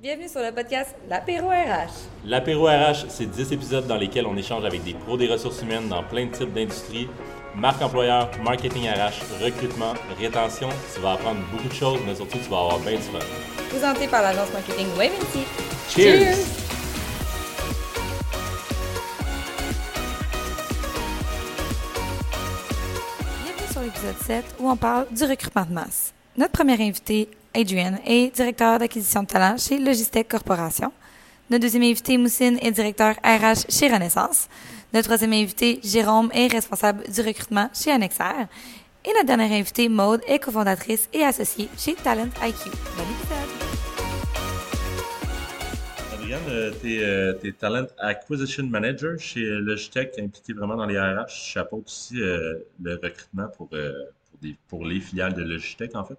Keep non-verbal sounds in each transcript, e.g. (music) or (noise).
Bienvenue sur le podcast L'Apéro RH. L'Apéro RH, c'est 10 épisodes dans lesquels on échange avec des pros des ressources humaines dans plein de types d'industries. Marque employeur, marketing RH, recrutement, rétention. Tu vas apprendre beaucoup de choses, mais surtout, tu vas avoir bien du fun. Présenté par l'agence marketing Waventy. Cheers! Bienvenue sur l'épisode 7 où on parle du recrutement de masse. Notre premier invité, Adrian, est directeur d'acquisition de talent chez Logistech Corporation. Notre deuxième invité, Moussine, est directeur RH chez Renaissance. Notre troisième invité, Jérôme, est responsable du recrutement chez Annexair. Et notre dernière invitée, Maude, est cofondatrice et associée chez Talent IQ. Bon épisode! Adrienne, tu es, Talent Acquisition Manager chez Logitech, impliqué vraiment dans les RH. Chapeau aussi euh, le recrutement euh, pour, pour les filiales de Logitech, en fait.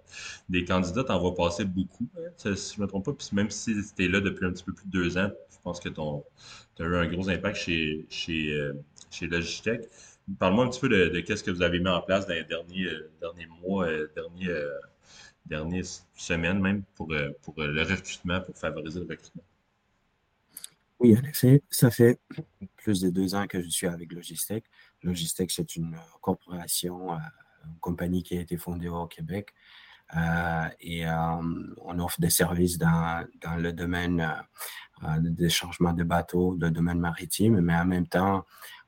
Des candidats, t'en vas passer beaucoup, hein, si je me trompe pas. Puis même si tu es là depuis un petit peu plus de deux ans, je pense que tu as eu un gros impact chez, chez, euh, chez Logitech. Parle-moi un petit peu de, qu'est-ce que vous avez mis en place dans les derniers, euh, derniers mois, euh, derniers, euh, dernières semaines même pour, pour le recrutement, pour favoriser le recrutement? Oui, en effet, ça fait plus de deux ans que je suis avec Logistech. Logistech, c'est une corporation, une compagnie qui a été fondée au Québec. Euh, et euh, on offre des services dans, dans le domaine euh, des changements de bateaux, le domaine maritime, mais en même temps,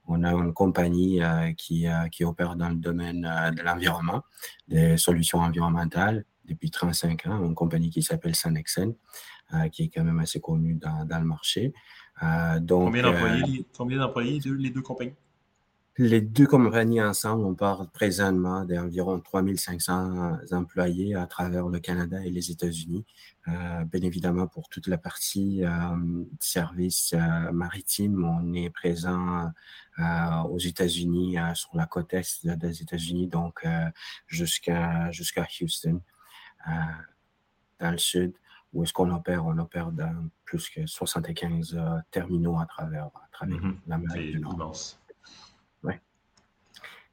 on a une compagnie euh, qui, euh, qui opère dans le domaine euh, de l'environnement, des solutions environnementales depuis 35 ans, une compagnie qui s'appelle Sanexen, qui est quand même assez connue dans, dans le marché. Donc, Combien d'employés, les deux compagnies? Les deux compagnies ensemble, on parle présentement d'environ 3500 employés à travers le Canada et les États-Unis. Euh, bien évidemment, pour toute la partie euh, service euh, maritime, on est présent aux États-Unis, sur la côte est des États-Unis, donc jusqu'à jusqu'à Houston, dans le sud, où est-ce qu'on opère? On opère dans plus que 75 euh, terminaux à travers, à travers l'Amérique C'est du Nord immense.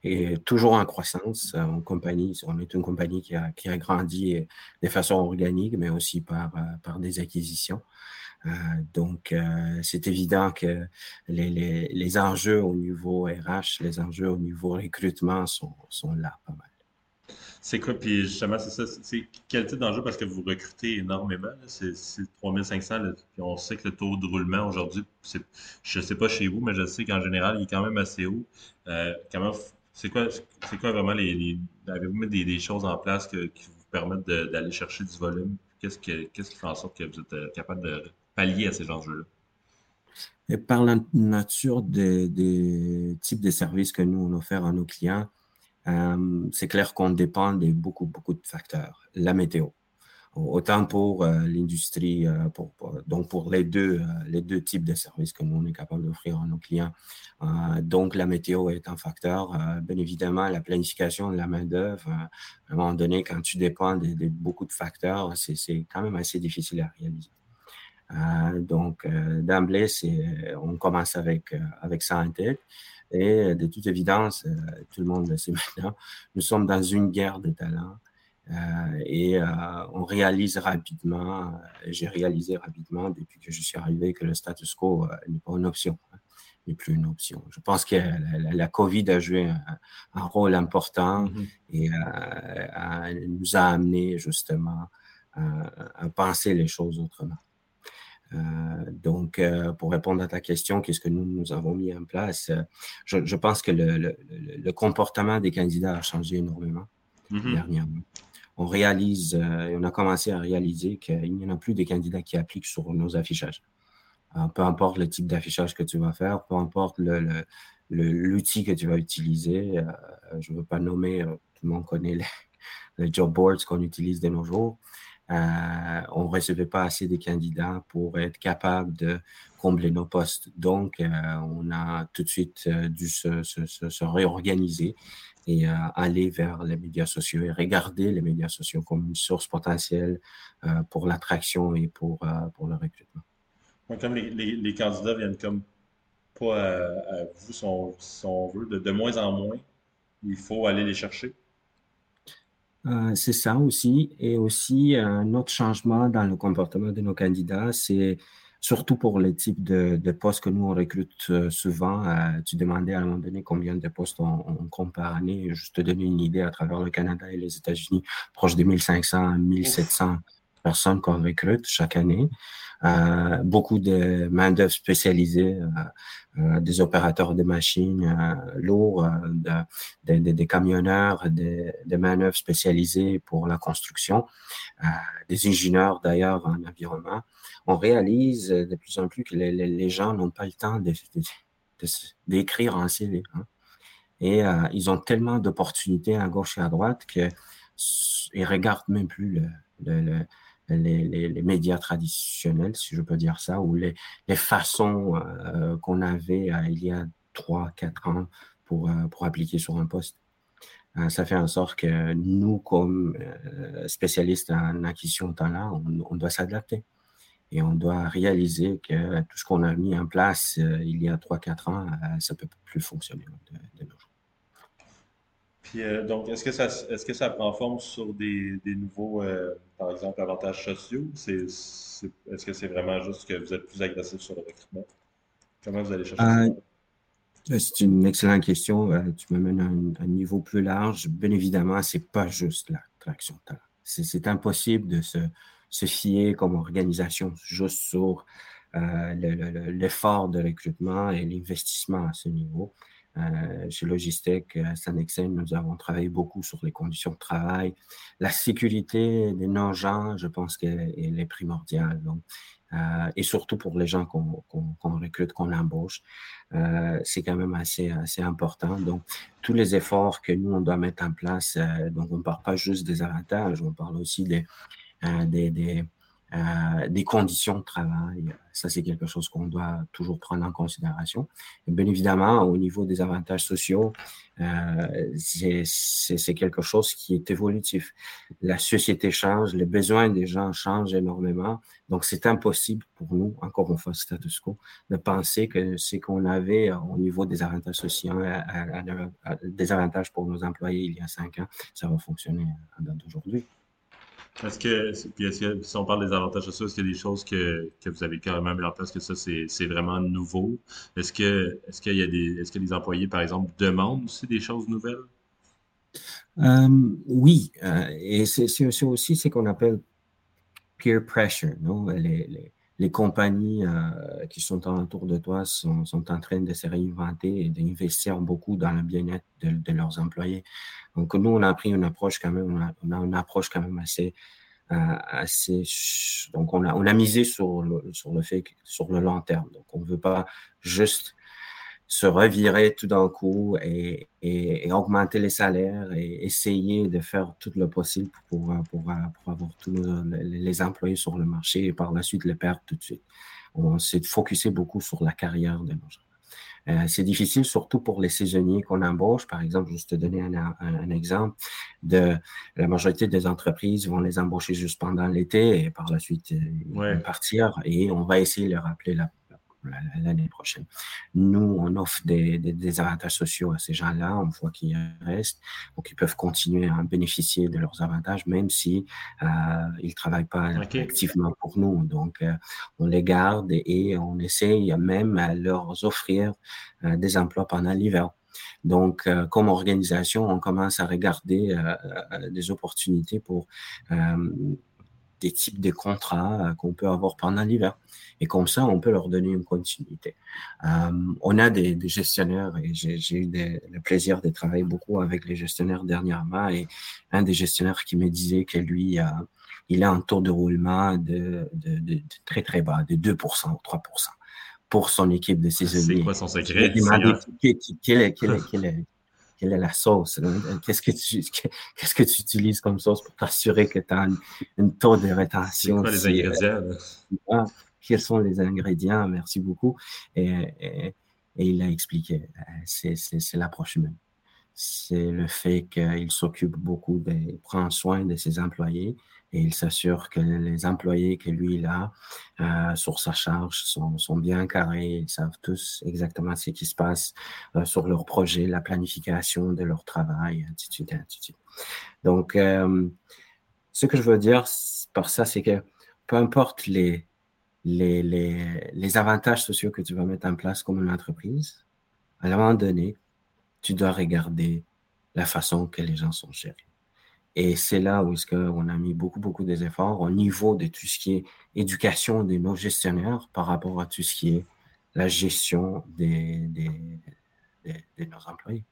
Et toujours en croissance. euh, En compagnie, on est une compagnie qui a, qui a grandi euh, de façon organique, mais aussi par, euh, par des acquisitions. Donc, c'est évident que les, les, les enjeux au niveau RH, les enjeux au niveau recrutement sont, sont là pas mal. C'est quoi, puis justement, c'est ça, c'est quel type d'enjeu? Parce que vous recrutez énormément, c'est c'est 3500, là, puis on sait que le taux de roulement aujourd'hui, je sais pas chez vous, mais je sais qu'en général, il est quand même assez haut. Euh, comment, c'est quoi, c'est quoi vraiment les, avez-vous mis des, choses en place qui vous permettent d'aller chercher du volume? Qu'est-ce que, qu'est-ce qui fait en sorte que vous êtes euh, capable de pallier à ces enjeux-là? Et par la nature des, des types de services que nous on offre à nos clients, euh, c'est clair qu'on dépend de beaucoup, beaucoup de facteurs. La météo, autant pour euh, l'industrie, euh, donc pour les deux, euh, les deux types de services que nous on est capable d'offrir à nos clients. Donc la météo est un facteur. Bien évidemment, la planification de la main-d'œuvre, à un moment donné, quand tu dépends de, beaucoup de facteurs, c'est quand même assez difficile à réaliser. Donc, d'emblée, on commence avec, euh, ça en tête. Et de toute évidence, tout le monde le sait (laughs) maintenant, nous sommes dans une guerre de talents. Euh, et euh, on réalise rapidement, euh, j'ai réalisé rapidement depuis que je suis arrivé que le status quo n'est pas une option, hein, n'est plus une option. Je pense que la, la- la COVID a joué un, un rôle important Mhm. et euh, a- nous a amené justement à, à penser les choses autrement. Euh, donc, euh, pour répondre à ta question, qu'est-ce que nous, nous avons mis en place? Je, je pense que le, le- le- le comportement des candidats a changé énormément Mhm. dernièrement. On réalise, euh, on a commencé à réaliser qu'il n'y en a plus des candidats qui appliquent sur nos affichages. Peu importe le type d'affichage que tu vas faire, peu importe l'outil que tu vas utiliser. euh, je ne veux pas nommer, euh, tout le monde connaît les, (laughs) les job boards qu'on utilise de nos jours. Euh, on ne recevait pas assez de candidats pour être capable de combler nos postes. Donc, euh, on a tout de suite euh, dû se, se- se- se réorganiser et aller vers les médias sociaux et regarder les médias sociaux comme une source potentielle pour l'attraction et pour, le recrutement. Comme les, les- les candidats viennent comme pas à, vous, si on, veut, de moins en moins, il faut aller les chercher? Euh, c'est ça aussi. Et aussi, un autre changement dans le comportement de nos candidats, c'est surtout pour les types de, postes que nous, on recrute euh, souvent. Euh, tu demandais à un moment donné combien de postes on, compte par année. Juste te donner une idée à travers le Canada et les États-Unis, proche de 1500 1700 personnes qu'on recrute chaque année. Euh, beaucoup de main-d'œuvre spécialisée, euh, euh, des opérateurs de machines lourds, des camionneurs, des, main-d'œuvre spécialisées pour la construction, des ingénieurs d'ailleurs en environnement. On réalise de plus en plus que les, gens n'ont pas le temps d'écrire en CV. Hein. Et ils ont tellement d'opportunités à gauche et à droite qu'ils ne regardent même plus le, les, médias traditionnels, si je peux dire ça, ou les, façons euh, qu'on avait euh, il y a trois, quatre ans pour, euh, pour appliquer sur un poste. ça fait en sorte que nous, comme spécialistes en acquisition de talent, on, doit s'adapter. Et on doit réaliser que tout ce qu'on a mis en place il y a trois, quatre ans, ça ne peut plus fonctionner. Euh, donc, est-ce que, ça, prend forme sur des, nouveaux, euh, par exemple, avantages sociaux? Est-ce que c'est vraiment juste que vous êtes plus agressif sur le recrutement? Comment vous allez chercher ça? Euh, c'est une excellente question. tu m'amènes à un, niveau plus large. Bien évidemment, ce n'est pas juste l'attraction de talent. C'est, impossible de se, fier comme organisation juste sur l'effort de recrutement et l'investissement à ce niveau. Euh, chez Logistec, à Sanexen, nous avons travaillé beaucoup sur les conditions de travail. La sécurité des non-gens, je pense qu'elle est primordiale. Euh, et surtout pour les gens qu'on recrute, qu'on embauche, euh, c'est quand même assez, assez important. Donc, tous les efforts que nous, on doit mettre en place, donc on ne parle pas juste des avantages, on parle aussi des, des, des euh, des conditions de travail. Ça, c'est quelque chose qu'on doit toujours prendre en considération. Bien évidemment, au niveau des avantages sociaux, euh, c'est quelque chose qui est évolutif. La société change, les besoins des gens changent énormément. Donc, c'est impossible pour nous, encore une fois, status quo, de penser que ce qu'on avait au niveau des avantages sociaux, des avantages pour nos employés il y a cinq ans, ça va fonctionner à date d'aujourd'hui. Est-ce que, si on parle des avantages sociaux, est-ce qu'il y a des choses que, que vous avez carrément mis en place que ça, c'est vraiment nouveau? Est-ce que, est-ce y a des, est-ce que les employés, par exemple, demandent aussi des choses nouvelles? Euh, oui, euh, et c'est aussi ce qu'on appelle peer pressure, non? Les, les, les compagnies euh, qui sont autour de toi sont, sont, en train de se réinventer et d'investir beaucoup dans le bien-être de, de, leurs employés. Donc, nous, on a pris une approche quand même, on a, une approche quand même assez, euh, assez, donc on a, on a misé sur le, fait, sur le long terme. Donc, on ne veut pas juste se revirer tout d'un coup et, augmenter les salaires et essayer de faire tout le possible pour, pour, avoir tous les employés sur le marché et par la suite les perdre tout de suite. On s'est focusé beaucoup sur la carrière de nos gens. Euh, c'est difficile, surtout pour les saisonniers qu'on embauche. Par exemple, juste te donner un, un, exemple de la majorité des entreprises vont les embaucher juste pendant l'été et par la suite euh, ils vont partir et on va essayer de leur rappeler la, l'année prochaine. Nous, on offre des, des, avantages sociaux à ces gens-là, on voit qu'ils restent, donc ils peuvent continuer à bénéficier de leurs avantages, même si euh, ils travaillent pas activement pour nous. Donc, euh, on les garde et, on essaye même à leur offrir euh, des emplois pendant l'hiver. Donc, euh, comme organisation, on commence à regarder des opportunités pour des types de contrats qu'on peut avoir pendant l'hiver. Et comme ça, on peut leur donner une continuité. Euh, on a des, des gestionnaires et j'ai eu des, le plaisir de travailler beaucoup avec les gestionnaires dernièrement et un des gestionnaires qui me disait que lui, euh, il a un taux de roulement de, de, de, très très bas, de 2% ou 3% pour son équipe de saisonniers. C'est quoi son secret? Il m'a dit quelle est, quelle est, quelle est la sauce? Qu'est-ce que tu, qu'est-ce que tu utilises comme sauce pour t'assurer que tu as une, taux de rétention? Les ingrédients? quels sont les ingrédients, merci beaucoup. Et, il a expliqué, c'est l'approche humaine. C'est le fait qu'il s'occupe beaucoup, de prendre soin de ses employés et il s'assure que les employés que lui il a euh, sur sa charge sont, sont, bien carrés, ils savent tous exactement ce qui se passe euh, sur leur projet, la planification de leur travail, ainsi de suite, ainsi de suite. Donc, euh, ce que je veux dire par ça, c'est que peu importe les, les, les, les avantages sociaux que tu vas mettre en place comme une entreprise, à un moment donné, tu dois regarder la façon que les gens sont gérés. Et c'est là où est-ce qu'on a mis beaucoup, beaucoup des efforts au niveau de tout ce qui est éducation de nos gestionnaires par rapport à tout ce qui est la gestion des, des, de nos employés.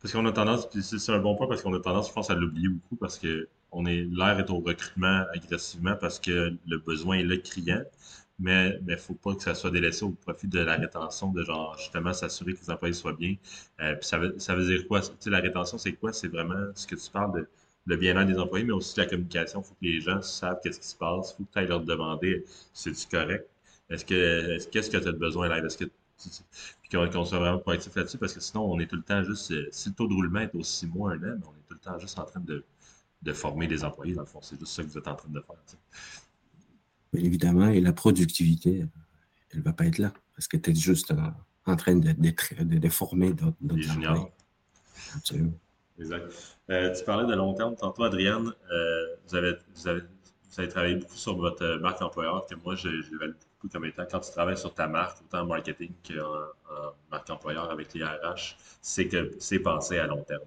Parce qu'on a tendance, c'est un bon point parce qu'on a tendance, je pense, à l'oublier beaucoup parce que l'air est au recrutement agressivement parce que le besoin est le criant mais il ne faut pas que ça soit délaissé au profit de la rétention, de genre justement s'assurer que les employés soient bien. Euh, puis ça veut, ça veut dire quoi? Tu sais, la rétention, c'est quoi? C'est vraiment ce que tu parles de le bien-être des employés, mais aussi la communication. Il faut que les gens savent qu'est-ce qui se passe. Il faut que tu ailles leur demander si c'est correct? Est-ce que qu'est-ce que tu as besoin là? Est-ce que puis qu'on soit vraiment proactif là-dessus, parce que sinon, on est tout le temps juste. Euh, si le taux de roulement est aussi six mois, un an, on est tout le temps juste en train de, de former des employés, dans le fond. C'est juste ça que vous êtes en train de faire évidemment, et la productivité, elle ne va pas être là parce que tu es juste en train de, de, de former d'autres juniors. Absolument. Exact. Euh, tu parlais de long terme. Tantôt, Adrienne, euh, vous, avez, vous, avez, vous, avez, travaillé beaucoup sur votre marque employeur, que moi, je, je l'évalue beaucoup comme étant quand tu travailles sur ta marque, autant en marketing qu'en en marque employeur avec les RH, c'est que c'est pensé à long terme.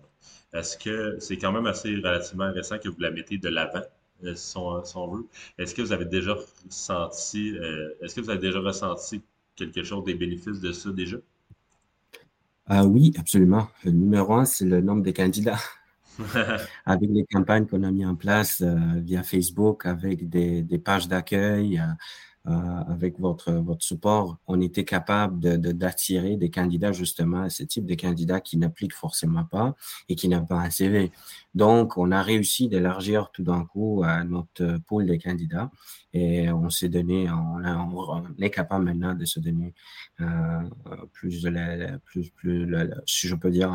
Est-ce que c'est quand même assez relativement récent que vous la mettez de l'avant? Euh, si on, veut? Est-ce que vous avez déjà ressenti, euh, est-ce que vous avez déjà ressenti quelque chose des bénéfices de ça déjà? Ah oui, absolument. Le numéro un, c'est le nombre de candidats. (laughs) avec les campagnes qu'on a mis en place euh, via Facebook, avec des, des pages d'accueil, euh, avec votre, votre support, on était capable d'attirer des candidats justement ce type de candidats qui n'appliquent forcément pas et qui n'ont pas un CV. Donc, on a réussi d'élargir tout d'un coup notre pool de candidats et on s'est donné, on, est capable maintenant de se donner euh, plus de la, plus, plus, si je peux dire,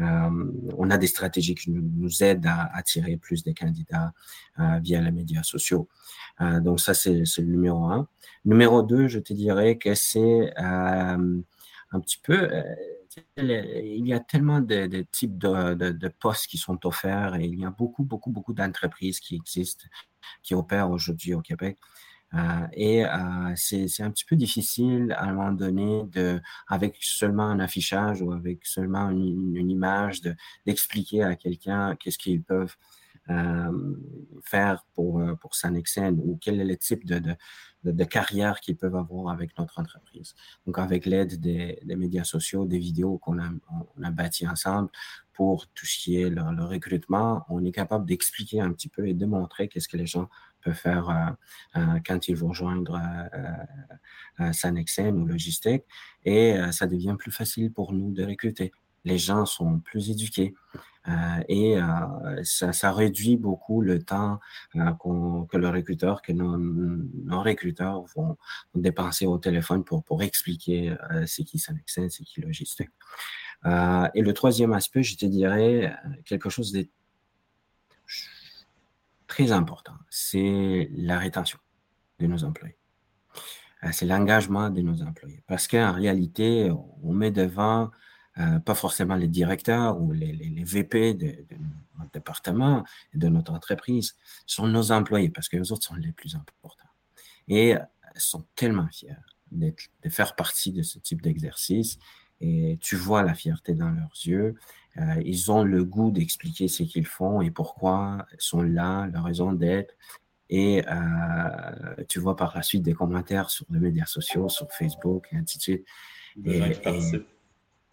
euh, on a des stratégies qui nous, aident à attirer plus de candidats euh, via les médias sociaux. Euh, donc ça, c'est le numéro un. Numéro deux, je te dirais que c'est euh, un petit peu euh, il y a tellement de, types de, postes qui sont offerts et il y a beaucoup, beaucoup, beaucoup d'entreprises qui existent, qui opèrent aujourd'hui au Québec. Euh, et c'est un petit peu difficile à un moment donné, de, avec seulement un affichage ou avec seulement une, une image, d'expliquer à quelqu'un qu'est-ce qu'ils peuvent faire pour, euh, pour s'annexer ou quel est le type de, de, carrière qu'ils peuvent avoir avec notre entreprise. Donc, avec l'aide des, des, médias sociaux, des vidéos qu'on a, on a bâti ensemble pour tout ce qui est le, recrutement, on est capable d'expliquer un petit peu et de montrer qu'est-ce que les gens peuvent faire euh, euh, quand ils vont rejoindre euh, Sanexen ou Logistique. Et ça devient plus facile pour nous de recruter. Les gens sont plus éduqués. Euh, et euh, ça, réduit beaucoup le temps euh, que le que nos, recruteurs vont, dépenser au téléphone pour, pour expliquer ce qui Sanexen, ce qui logistique. et le troisième aspect, je te dirais quelque chose de très important, c'est la rétention de nos employés. C'est l'engagement de nos employés. Parce qu'en réalité, on met devant euh, pas forcément les directeurs ou les, les, les VP de, de, notre département et de notre entreprise, sont nos employés parce que les autres sont les plus importants. Et sont tellement fiers de faire partie de ce type d'exercice. Et tu vois la fierté dans leurs yeux. Euh, ils ont le goût d'expliquer ce qu'ils font et pourquoi ils sont là, leur raison d'être. Et euh, tu vois par la suite des commentaires sur les médias sociaux, sur Facebook et ainsi de suite. Et, et,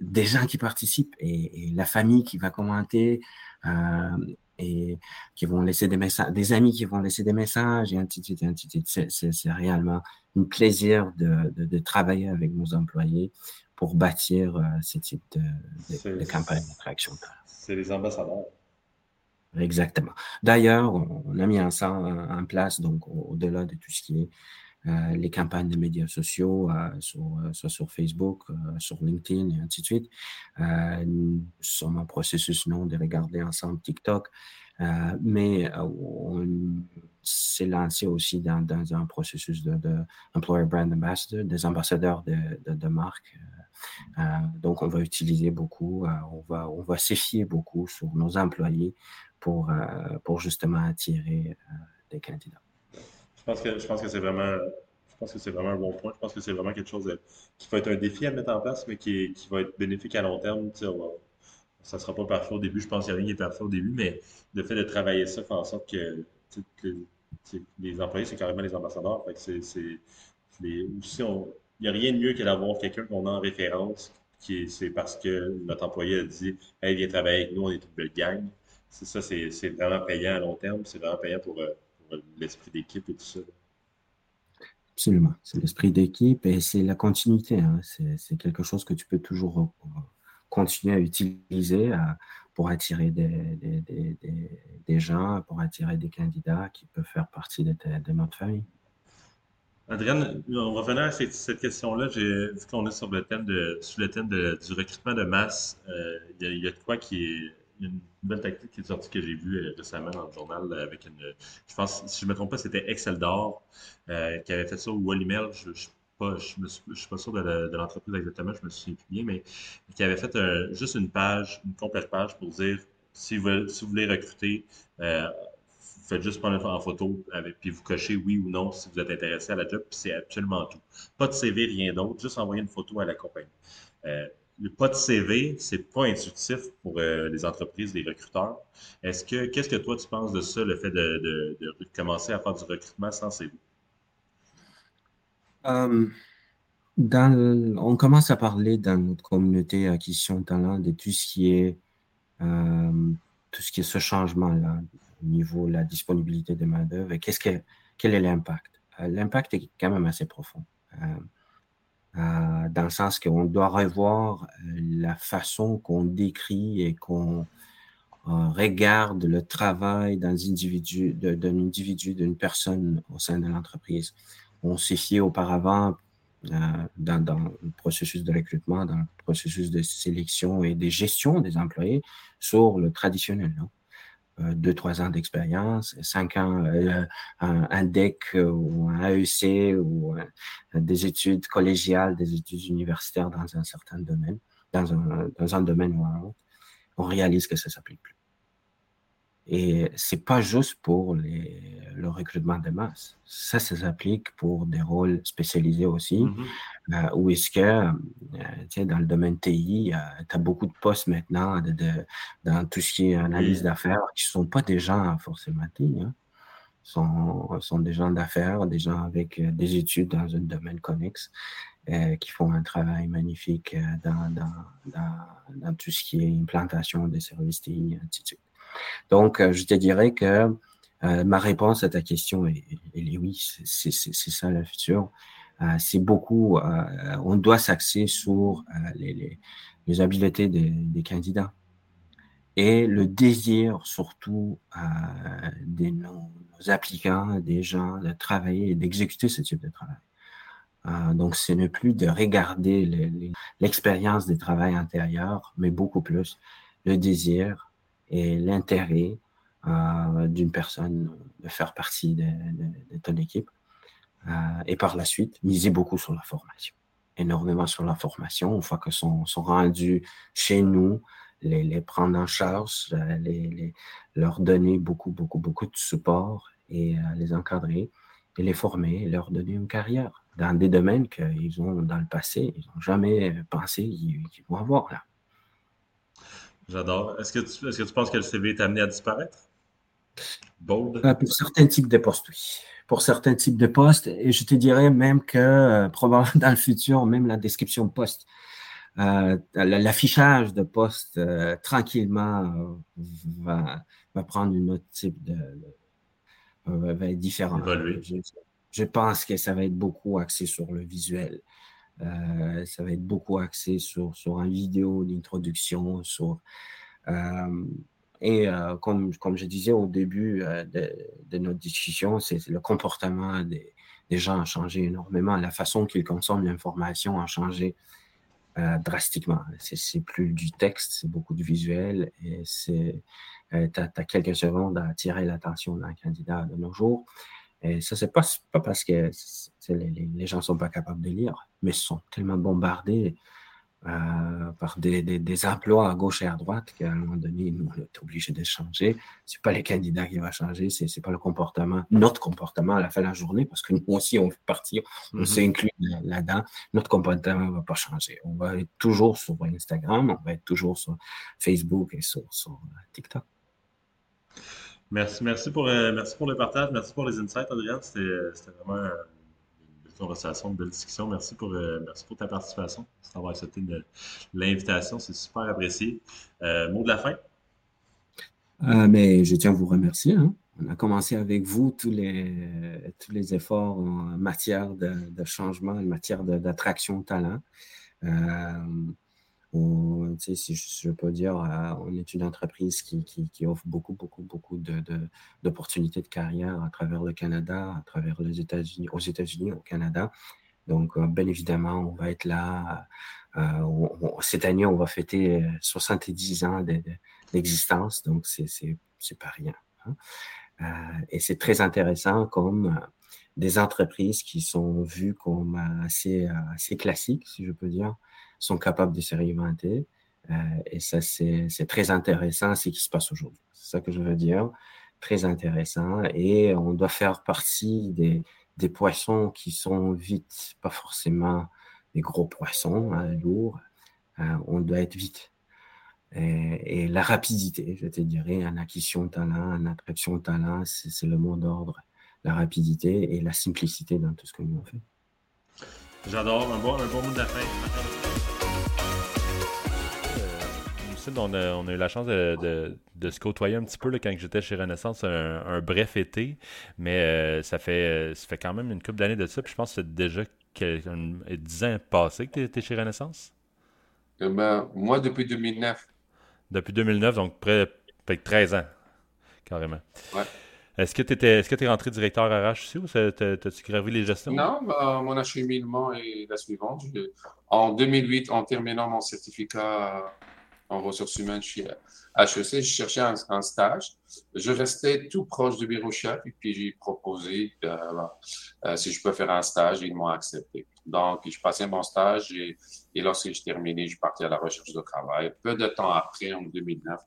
des gens qui participent et, et, la famille qui va commenter euh, et qui vont laisser des messages, des amis qui vont laisser des messages et ainsi de suite, ainsi de suite. C'est réellement un plaisir de, de, de, travailler avec nos employés pour bâtir euh, ce type de, de, de campagne d'attraction. C'est les ambassadeurs. Exactement. D'ailleurs, on, a mis ça en place, donc au-delà de tout ce qui est les campagnes de médias sociaux, euh, euh, soit sur Facebook, sur LinkedIn et ainsi de suite. nous sommes en processus non de regarder ensemble TikTok. mais on s'est lancé aussi dans, un processus de, Employer Brand Ambassador, des ambassadeurs de, de, marque. donc, on va utiliser beaucoup, on va, on va s'effier beaucoup sur nos employés pour, pour justement attirer des candidats. Je pense que, c'est vraiment je pense que c'est vraiment un bon point. Je pense que c'est vraiment quelque chose qui va être un défi à mettre en place, mais qui, qui va être bénéfique à long terme. ça ne sera pas parfait au début. Je pense qu'il n'y a rien qui est parfait au début, mais le fait de travailler ça fait en sorte que, les employés, c'est carrément les ambassadeurs. c'est, il n'y a rien de mieux que d'avoir quelqu'un qu'on a en référence, qui c'est parce que notre employé a dit Hey, viens travailler avec nous, on est une belle gang. C'est ça, c'est, vraiment payant à long terme, c'est vraiment payant pour, euh, l'esprit d'équipe et tout ça. Absolument. C'est l'esprit d'équipe et c'est la continuité. Hein. C'est quelque chose que tu peux toujours euh, continuer à utiliser pour attirer des, des, gens, pour attirer des candidats qui peuvent faire partie de, notre famille. Adrienne, on revenant à cette, question-là. Vu qu'on est sur le thème de, sous le thème du recrutement de masse, euh, il y, y, a de quoi qui est une nouvelle tactique qui est sortie que j'ai vue euh, récemment dans le journal avec une. Je pense, si je ne me trompe pas, c'était Excel d'or euh, qui avait fait ça ou Wallimel. Je ne suis, pas, sûr de, l'entreprise exactement, je me souviens plus bien, mais qui avait fait euh, juste une page, une complète page pour dire si vous, si vous voulez recruter, faites juste prendre en photo avec, puis vous cochez oui ou non si vous êtes intéressé à la job, puis c'est absolument tout. Pas de CV, rien d'autre, juste envoyer une photo à la compagnie le pas de CV, c'est pas intuitif pour euh, les entreprises, les recruteurs. Est-ce que qu'est-ce que toi tu penses de ça, le fait de, commencer à faire du recrutement sans CV? Euh, on commence à parler dans notre communauté acquisition de talent de tout ce qui est euh, tout ce qui est ce changement-là au niveau de la disponibilité de main-d'œuvre. Qu'est-ce que, quel est l'impact? l'impact est quand même assez profond. Euh, dans le sens qu'on doit revoir euh, la façon qu'on décrit et qu'on euh, regarde le travail d'un individu, d'un individu, d'une personne au sein de l'entreprise. On s'est fié auparavant dans, dans, le processus de recrutement, dans le processus de sélection et de gestion des employés sur le traditionnel. Euh, deux, trois ans d'expérience, cinq ans, euh, un, DEC ou un AEC ou des études collégiales, des études universitaires dans un certain domaine, dans un, dans un domaine ou un autre, on réalise que ça s'applique plus. Et c'est pas juste pour les, le recrutement de masse. Ça, ça s'applique pour des rôles spécialisés aussi. Euh, où est-ce que, euh, dans le domaine TI, euh, tu as beaucoup de postes maintenant de, dans tout ce qui est analyse d'affaires qui ne sont pas des gens forcément TI. Hein. Sont, sont des gens d'affaires, des gens avec des études dans un domaine connexe, qui font un travail magnifique dans, dans, dans, dans, tout ce qui est implantation des services TI, ainsi de suite. Donc, euh, je te dirais que euh, ma réponse à ta question est, oui, c'est ça le futur. Euh, c'est beaucoup, on doit s'axer sur les, habiletés des, candidats et le désir surtout de nos, applicants, des gens de travailler et d'exécuter ce type de travail. donc, ce n'est plus de regarder l'expérience des travails antérieurs, mais beaucoup plus le désir, et l'intérêt euh, d'une personne de faire partie de, ton équipe. Euh, et par la suite, miser beaucoup sur la formation. Énormément sur la formation, une fois que sont, sont rendus chez nous, les, les prendre en charge, euh, les, les, leur donner beaucoup, beaucoup, beaucoup de support et les encadrer et les former, leur donner une carrière dans des domaines qu'ils ont dans le passé, ils n'ont jamais pensé qu'ils vont avoir là. J'adore. Est-ce que, tu, est-ce que tu penses que le CV est amené à disparaître? Bold? Euh, pour certains types de postes, oui. Pour certains types de postes, et je te dirais même que euh, probablement dans le futur, même la description de poste, euh, l'affichage de poste tranquillement va, va, prendre une autre type de. va être différent. Je, je, pense que ça va être beaucoup axé sur le visuel. Euh, ça va être beaucoup axé sur, sur une vidéo d'introduction, sur euh, et euh, comme, comme je disais au début de, de, notre discussion, c'est le comportement des, gens a changé énormément, la façon qu'ils consomment l'information a changé. drastiquement. C'est plus du texte, c'est beaucoup du visuel et tu as, quelques secondes à attirer l'attention d'un candidat de nos jours. Et ça, c'est pas, pas parce que les, gens sont pas capables de lire, mais sont tellement bombardés euh, par des, des, emplois à gauche et à droite qu'à un moment donné, nous, on est obligé de changer. C'est pas les candidats qui vont changer, c'est, c'est pas le comportement, notre comportement à la fin de la journée, parce que nous aussi, on fait partie, on mm-hmm. s'inclut là-dedans. Notre comportement ne va pas changer. On va être toujours sur Instagram, on va être toujours sur Facebook et sur, sur TikTok. Merci, euh, merci pour le partage, merci pour les insights, Adrien. C'était, c'était vraiment conversation, une belle discussion. Merci pour, euh, merci pour ta participation, merci d'avoir accepté l'invitation. C'est super apprécié. Euh, mot de la fin? Euh, mais je tiens à vous remercier. Hein. On a commencé avec vous tous les, efforts en matière de, de changement, en matière d'attraction talent si je, peux dire, euh, on est une entreprise qui, offre beaucoup, beaucoup, beaucoup d'opportunités de, de, carrière à travers le Canada, à travers les États-Unis, aux États-Unis, au Canada. Donc, euh, bien évidemment, on va être là. Euh, cette année, on va fêter 70 ans d'existence, donc c'est pas rien. Hein. et c'est très intéressant comme des entreprises qui sont vues comme assez, assez classiques, si je peux dire, sont capables de se réinventer. Euh, et ça, c'est très intéressant, ce qui se passe aujourd'hui. C'est ça que je veux dire. Très intéressant. Et on doit faire partie des, des poissons qui sont vite, pas forcément des gros poissons hein, lourds. Euh, on doit être vite. Et, la rapidité, je te dirais, en acquisition de talent, en attraction de talent, c'est le mot d'ordre. La rapidité et la simplicité dans tout ce que nous on fait. J'adore, un bon, un bon mot de la fin on a, eu la chance de, se côtoyer un petit peu là, quand j'étais chez Renaissance, un, bref été, mais euh, ça, fait, ça fait quand même une couple d'années de ça. Puis je pense que c'est déjà 10 ans passés que tu étais chez Renaissance? Eh ben, moi, depuis 2009. Depuis 2009, donc près de 13 ans, carrément. Est-ce que tu es rentré directeur RH aussi ou t'as-tu gravé les gestions? Non, ben, mon acheminement est la suivante. En 2008, en terminant mon certificat en ressources humaines chez HEC. Je cherchais un, stage. Je restais tout proche du bureau chef et puis j'ai proposé euh, euh, si je peux faire un stage. Ils m'ont accepté. Donc, je passais mon stage et, lorsque j'ai terminé, je partais à la recherche de travail. Peu de temps après, en 2009,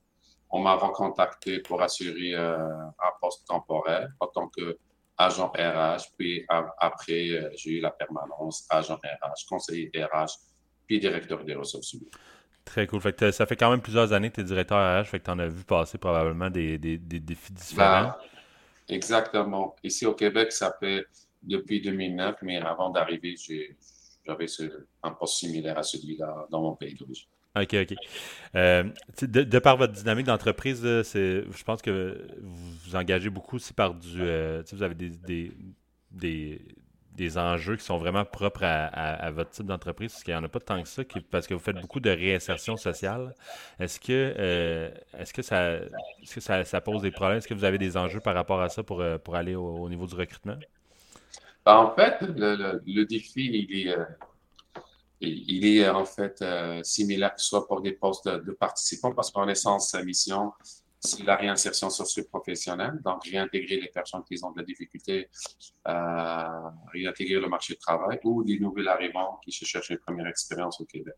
on m'a recontacté pour assurer euh, un poste temporaire en tant que agent RH. Puis après, j'ai eu la permanence, agent RH, conseiller RH, puis directeur des ressources humaines. Très cool. Fait ça fait quand même plusieurs années que tu es directeur RH, fait que tu en as vu passer probablement des, défis différents. Ben, exactement. Ici au Québec, ça fait depuis 2009, mais avant d'arriver, j'avais un poste similaire à celui-là dans mon pays d'origine. OK, OK. Euh, de, par votre dynamique d'entreprise, je pense que vous vous engagez beaucoup aussi par du. Euh, vous avez des, des des enjeux qui sont vraiment propres à, votre type d'entreprise, parce qu'il n'y en a pas tant que ça, parce que vous faites beaucoup de réinsertion sociale. Est-ce que, euh, est-ce que, ça, est-ce que ça, pose des problèmes? Est-ce que vous avez des enjeux par rapport à ça pour, euh, pour aller au, niveau du recrutement? Ben, en fait, le, défi, il est, euh, il est en fait similaire soit pour des postes de, de participants, parce qu'en essence, sa mission, la réinsertion socio-professionnelle, donc réintégrer les personnes qui ont de la difficulté à réintégrer le marché du travail ou des nouveaux arrivants qui cherchent une première expérience au Québec.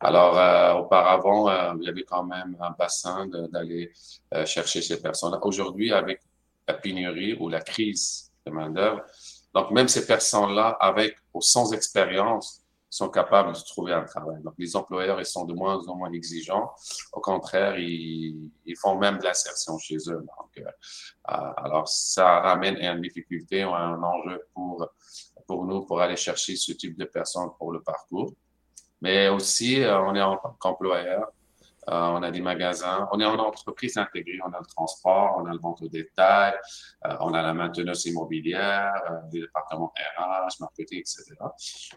Alors, euh, auparavant, euh, il y avait quand même un bassin d'aller euh, chercher ces personnes. Aujourd'hui, avec la pénurie ou la crise de main-d'œuvre, donc même ces personnes-là, avec ou sans expérience, sont capables de trouver un travail. Donc, les employeurs, ils sont de moins en moins exigeants. Au contraire, ils, font même de l'insertion chez eux. Donc, euh, alors, ça ramène une difficulté ou un enjeu pour, pour nous pour aller chercher ce type de personnes pour le parcours. Mais aussi, euh, on est en tant qu'employeur, euh, on a des magasins, on est en entreprise intégrée, on a le transport, on a le vente au détail, euh, on a la maintenance immobilière, euh, les départements RH, marketing, etc.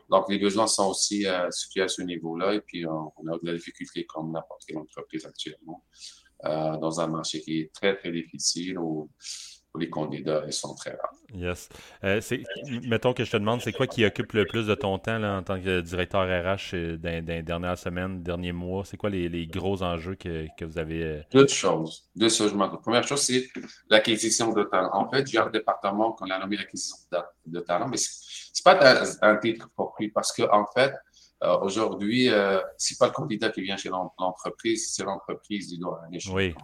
Donc, les besoins sont aussi situés à ce niveau-là et puis on, a de la difficulté comme n'importe quelle entreprise actuellement dans un marché qui est très, très difficile les candidats, ils sont très rares. Yes. Euh, mettons que je te demande, c'est quoi qui occupe le plus de ton temps là, en tant que directeur RH euh, dans, les dernières semaines, derniers mois? C'est quoi les, gros enjeux que, que vous avez? Euh? Deux choses. Deux choses. La première chose, c'est l'acquisition de talent. En fait, j'ai un département qu'on a nommé l'acquisition de, talent, mais ce n'est pas un, titre propre parce qu'en en fait, aujourd'hui, euh, c'est pas le candidat qui vient chez l'entreprise, c'est l'entreprise qui doit aller chez oui.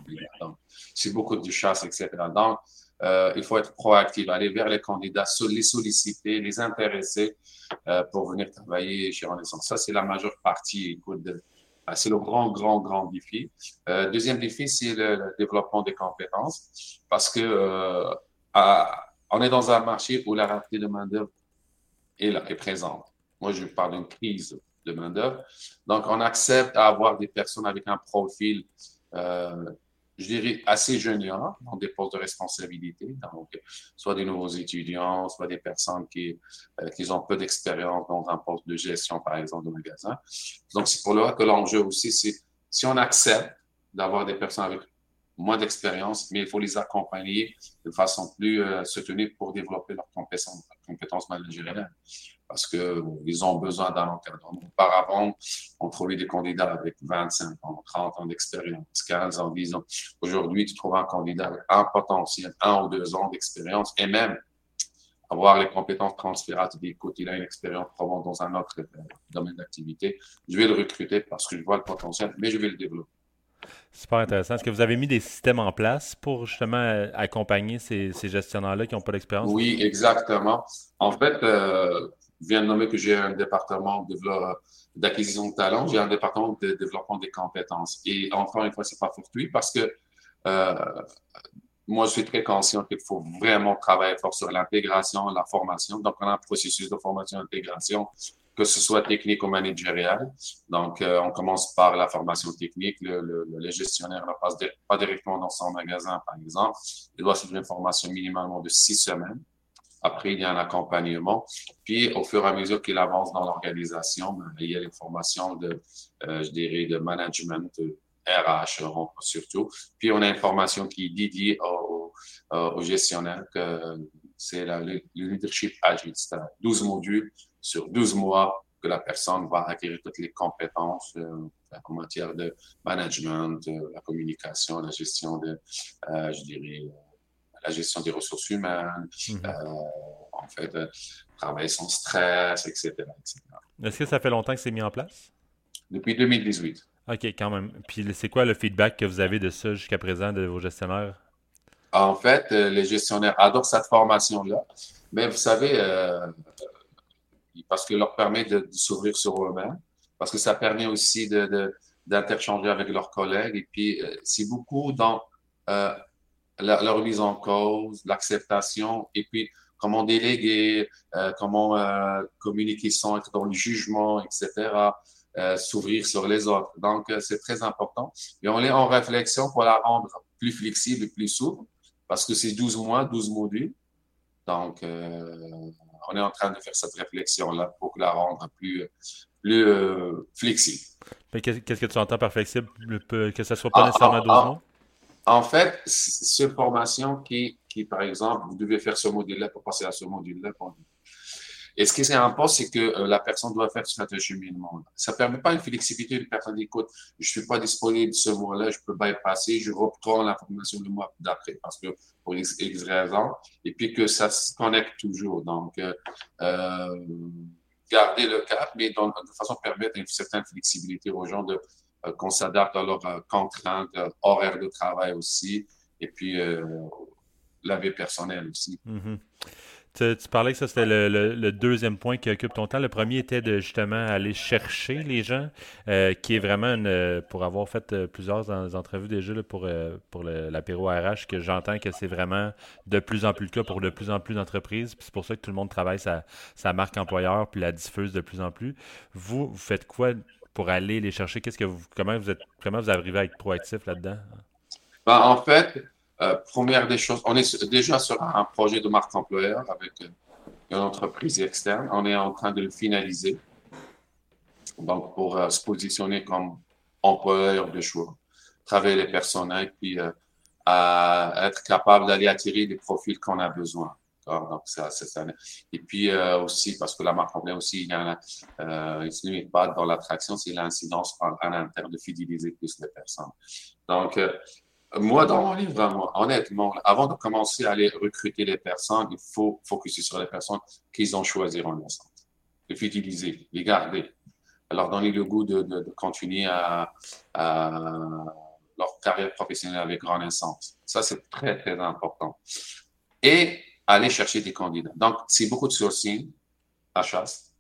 C'est beaucoup de chasse, etc. Donc, euh, il faut être proactif, aller vers les candidats, les solliciter, les intéresser euh, pour venir travailler chez Renaissance. Ça, c'est la majeure partie. Ah, c'est le grand, grand, grand défi. Euh, deuxième défi, c'est le, développement des compétences, parce que on est dans un marché où la rareté de main d'œuvre est là, est présente. Moi, je parle d'une crise de main d'œuvre. Donc, on accepte à avoir des personnes avec un profil je dirais, assez juniors dans des postes de responsabilité. Donc, soit des nouveaux étudiants, soit des personnes qui, euh, qui ont peu d'expérience dans un poste de gestion, par exemple, de magasin. Donc, c'est pour là que l'enjeu aussi, c'est si on accepte d'avoir des personnes avec moins d'expérience, mais il faut les accompagner de façon plus euh, soutenue pour développer leurs compétences, compétences managériales parce qu'ils ont besoin d'un encadrement. Auparavant, on trouvait des candidats avec 25 ans, 30 ans d'expérience, 15 ans, 10 ans. Aujourd'hui, tu trouves un candidat avec un potentiel, un ou deux ans d'expérience et même avoir les compétences transférables. Écoute, il a une expérience probablement dans un autre euh, domaine d'activité. Je vais le recruter parce que je vois le potentiel, mais je vais le développer. Super intéressant. Est-ce que vous avez mis des systèmes en place pour justement euh, accompagner ces, gestionnaires-là qui n'ont pas d'expérience? Oui, exactement. En fait, euh, je viens de nommer que j'ai un département d'acquisition de talent, j'ai un département de développement des compétences. Et encore une fois, c'est pas fortuit parce que euh, moi, je suis très conscient qu'il faut vraiment travailler fort sur l'intégration, la formation. Donc, on a un processus de formation et d'intégration, que ce soit technique ou managérial. Donc, euh, on commence par la formation technique. Le, le, gestionnaire ne passe pas directement dans son magasin, par exemple. Il doit suivre une formation minimalement de six semaines. Après, il y a un accompagnement. Puis, au fur et à mesure qu'il avance dans l'organisation, ben, il y a les formations de, euh, je dirais, de management, de RH surtout. Puis, on a une formation qui est dédiée au, gestionnaire, que c'est le leadership agile. C'est 12 modules sur 12 mois que la personne va acquérir toutes les compétences euh, en matière de management, de la communication, la gestion de, euh, je dirais, la gestion des ressources humaines, mhm. euh, en fait, euh, travailler sans stress, etc. Est-ce que ça fait longtemps que c'est mis en place? Depuis 2018. OK, quand même. Puis c'est quoi le feedback que vous avez de ça jusqu'à présent de vos gestionnaires? En fait, euh, les gestionnaires adorent cette formation-là. Mais vous savez, parce que leur permet de, s'ouvrir sur eux-mêmes, parce que ça permet aussi d'interchanger avec leurs collègues. Et puis, c'est beaucoup dans la, remise en cause, l'acceptation, et puis comment déléguer, euh, comment euh, communiquer sans être dans le jugement, etc., euh, s'ouvrir sur les autres. Donc, euh, c'est très important. Et on est en réflexion pour la rendre plus flexible et plus souple, parce que c'est 12 mois, 12 modules. Donc, on est en train de faire cette réflexion-là pour la rendre plus, plus flexible. Qu'est-ce que tu entends par flexible? Que ce soit pas ah, nécessairement 12 ah, ah. En fait, c'est une formation qui, qui, par exemple, vous devez faire ce module-là pour passer à ce module-là. Et ce qui est important, c'est que euh, la personne doit faire ce cheminement. Ça ne permet pas une flexibilité de personne écoute, je ne suis pas disponible ce mois-là, je peux pas y passer, je reprends la formation le mois d'après parce que pour X, raisons, et puis que ça se connecte toujours. Donc, euh, euh garder le cap, mais de façon permettre une certaine flexibilité aux gens de qu'on s'adapte à leurs euh, contraintes euh, horaires de travail aussi, et puis la vie personnelle aussi. Mm-hmm. Tu, parlais que ça, c'était le, deuxième point qui occupe ton temps. Le premier était de justement aller chercher les gens, qui est vraiment pour avoir fait plusieurs entrevues déjà pour, pour l'apéro RH, que j'entends que c'est vraiment de plus en plus le cas pour de plus en plus d'entreprises. C'est pour ça que tout le monde travaille sa, sa marque employeur puis la diffuse de plus en plus. Vous, vous faites quoi pour aller les chercher? Qu'est-ce que vous, comment vous êtes, comment vous arrivez à être proactif là-dedans? Ben, en fait, euh, première des choses, on est déjà sur un projet de marque employeur avec euh, une entreprise externe. On est en train de le finaliser. Donc, pour euh, se positionner comme employeur de choix, travailler les personnels, puis être capable d'aller attirer des profils qu'on a besoin. Donc, ça, et puis euh, aussi, parce que la marque anglais aussi, il y a, euh, il se limite pas dans l'attraction, c'est l'incidence en, interne de fidéliser plus les personnes. Donc, euh, moi, dans mon livre, honnêtement, avant de commencer à aller recruter les personnes, il faut focuser sur les personnes qu'ils ont choisies en naissance. Les fidéliser, les garder, leur donner le goût de, de, de continuer à, leur carrière professionnelle avec grande essence. Ça, c'est très, très important. Et aller chercher des candidats. Donc, c'est beaucoup de sourcing à chasse.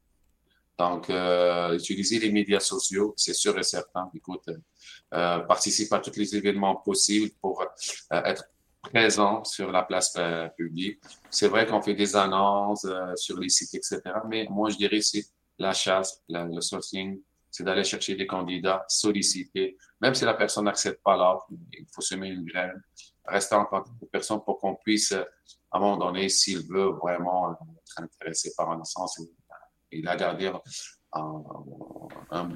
Donc, euh, utiliser les médias sociaux, c'est sûr et certain. Écoute, euh, participe à tous les événements possibles pour euh, être présent sur la place euh, publique. C'est vrai qu'on fait des annonces euh, sur les sites, etc. Mais moi, je dirais c'est la chasse, le sourcing, c'est d'aller chercher des candidats, solliciter. Même si la personne n'accepte pas l'offre, il faut semer une graine, rester en contact avec la personne pour qu'on puisse, à un moment donné, s'il veut vraiment être intéressé par un sens, et la garder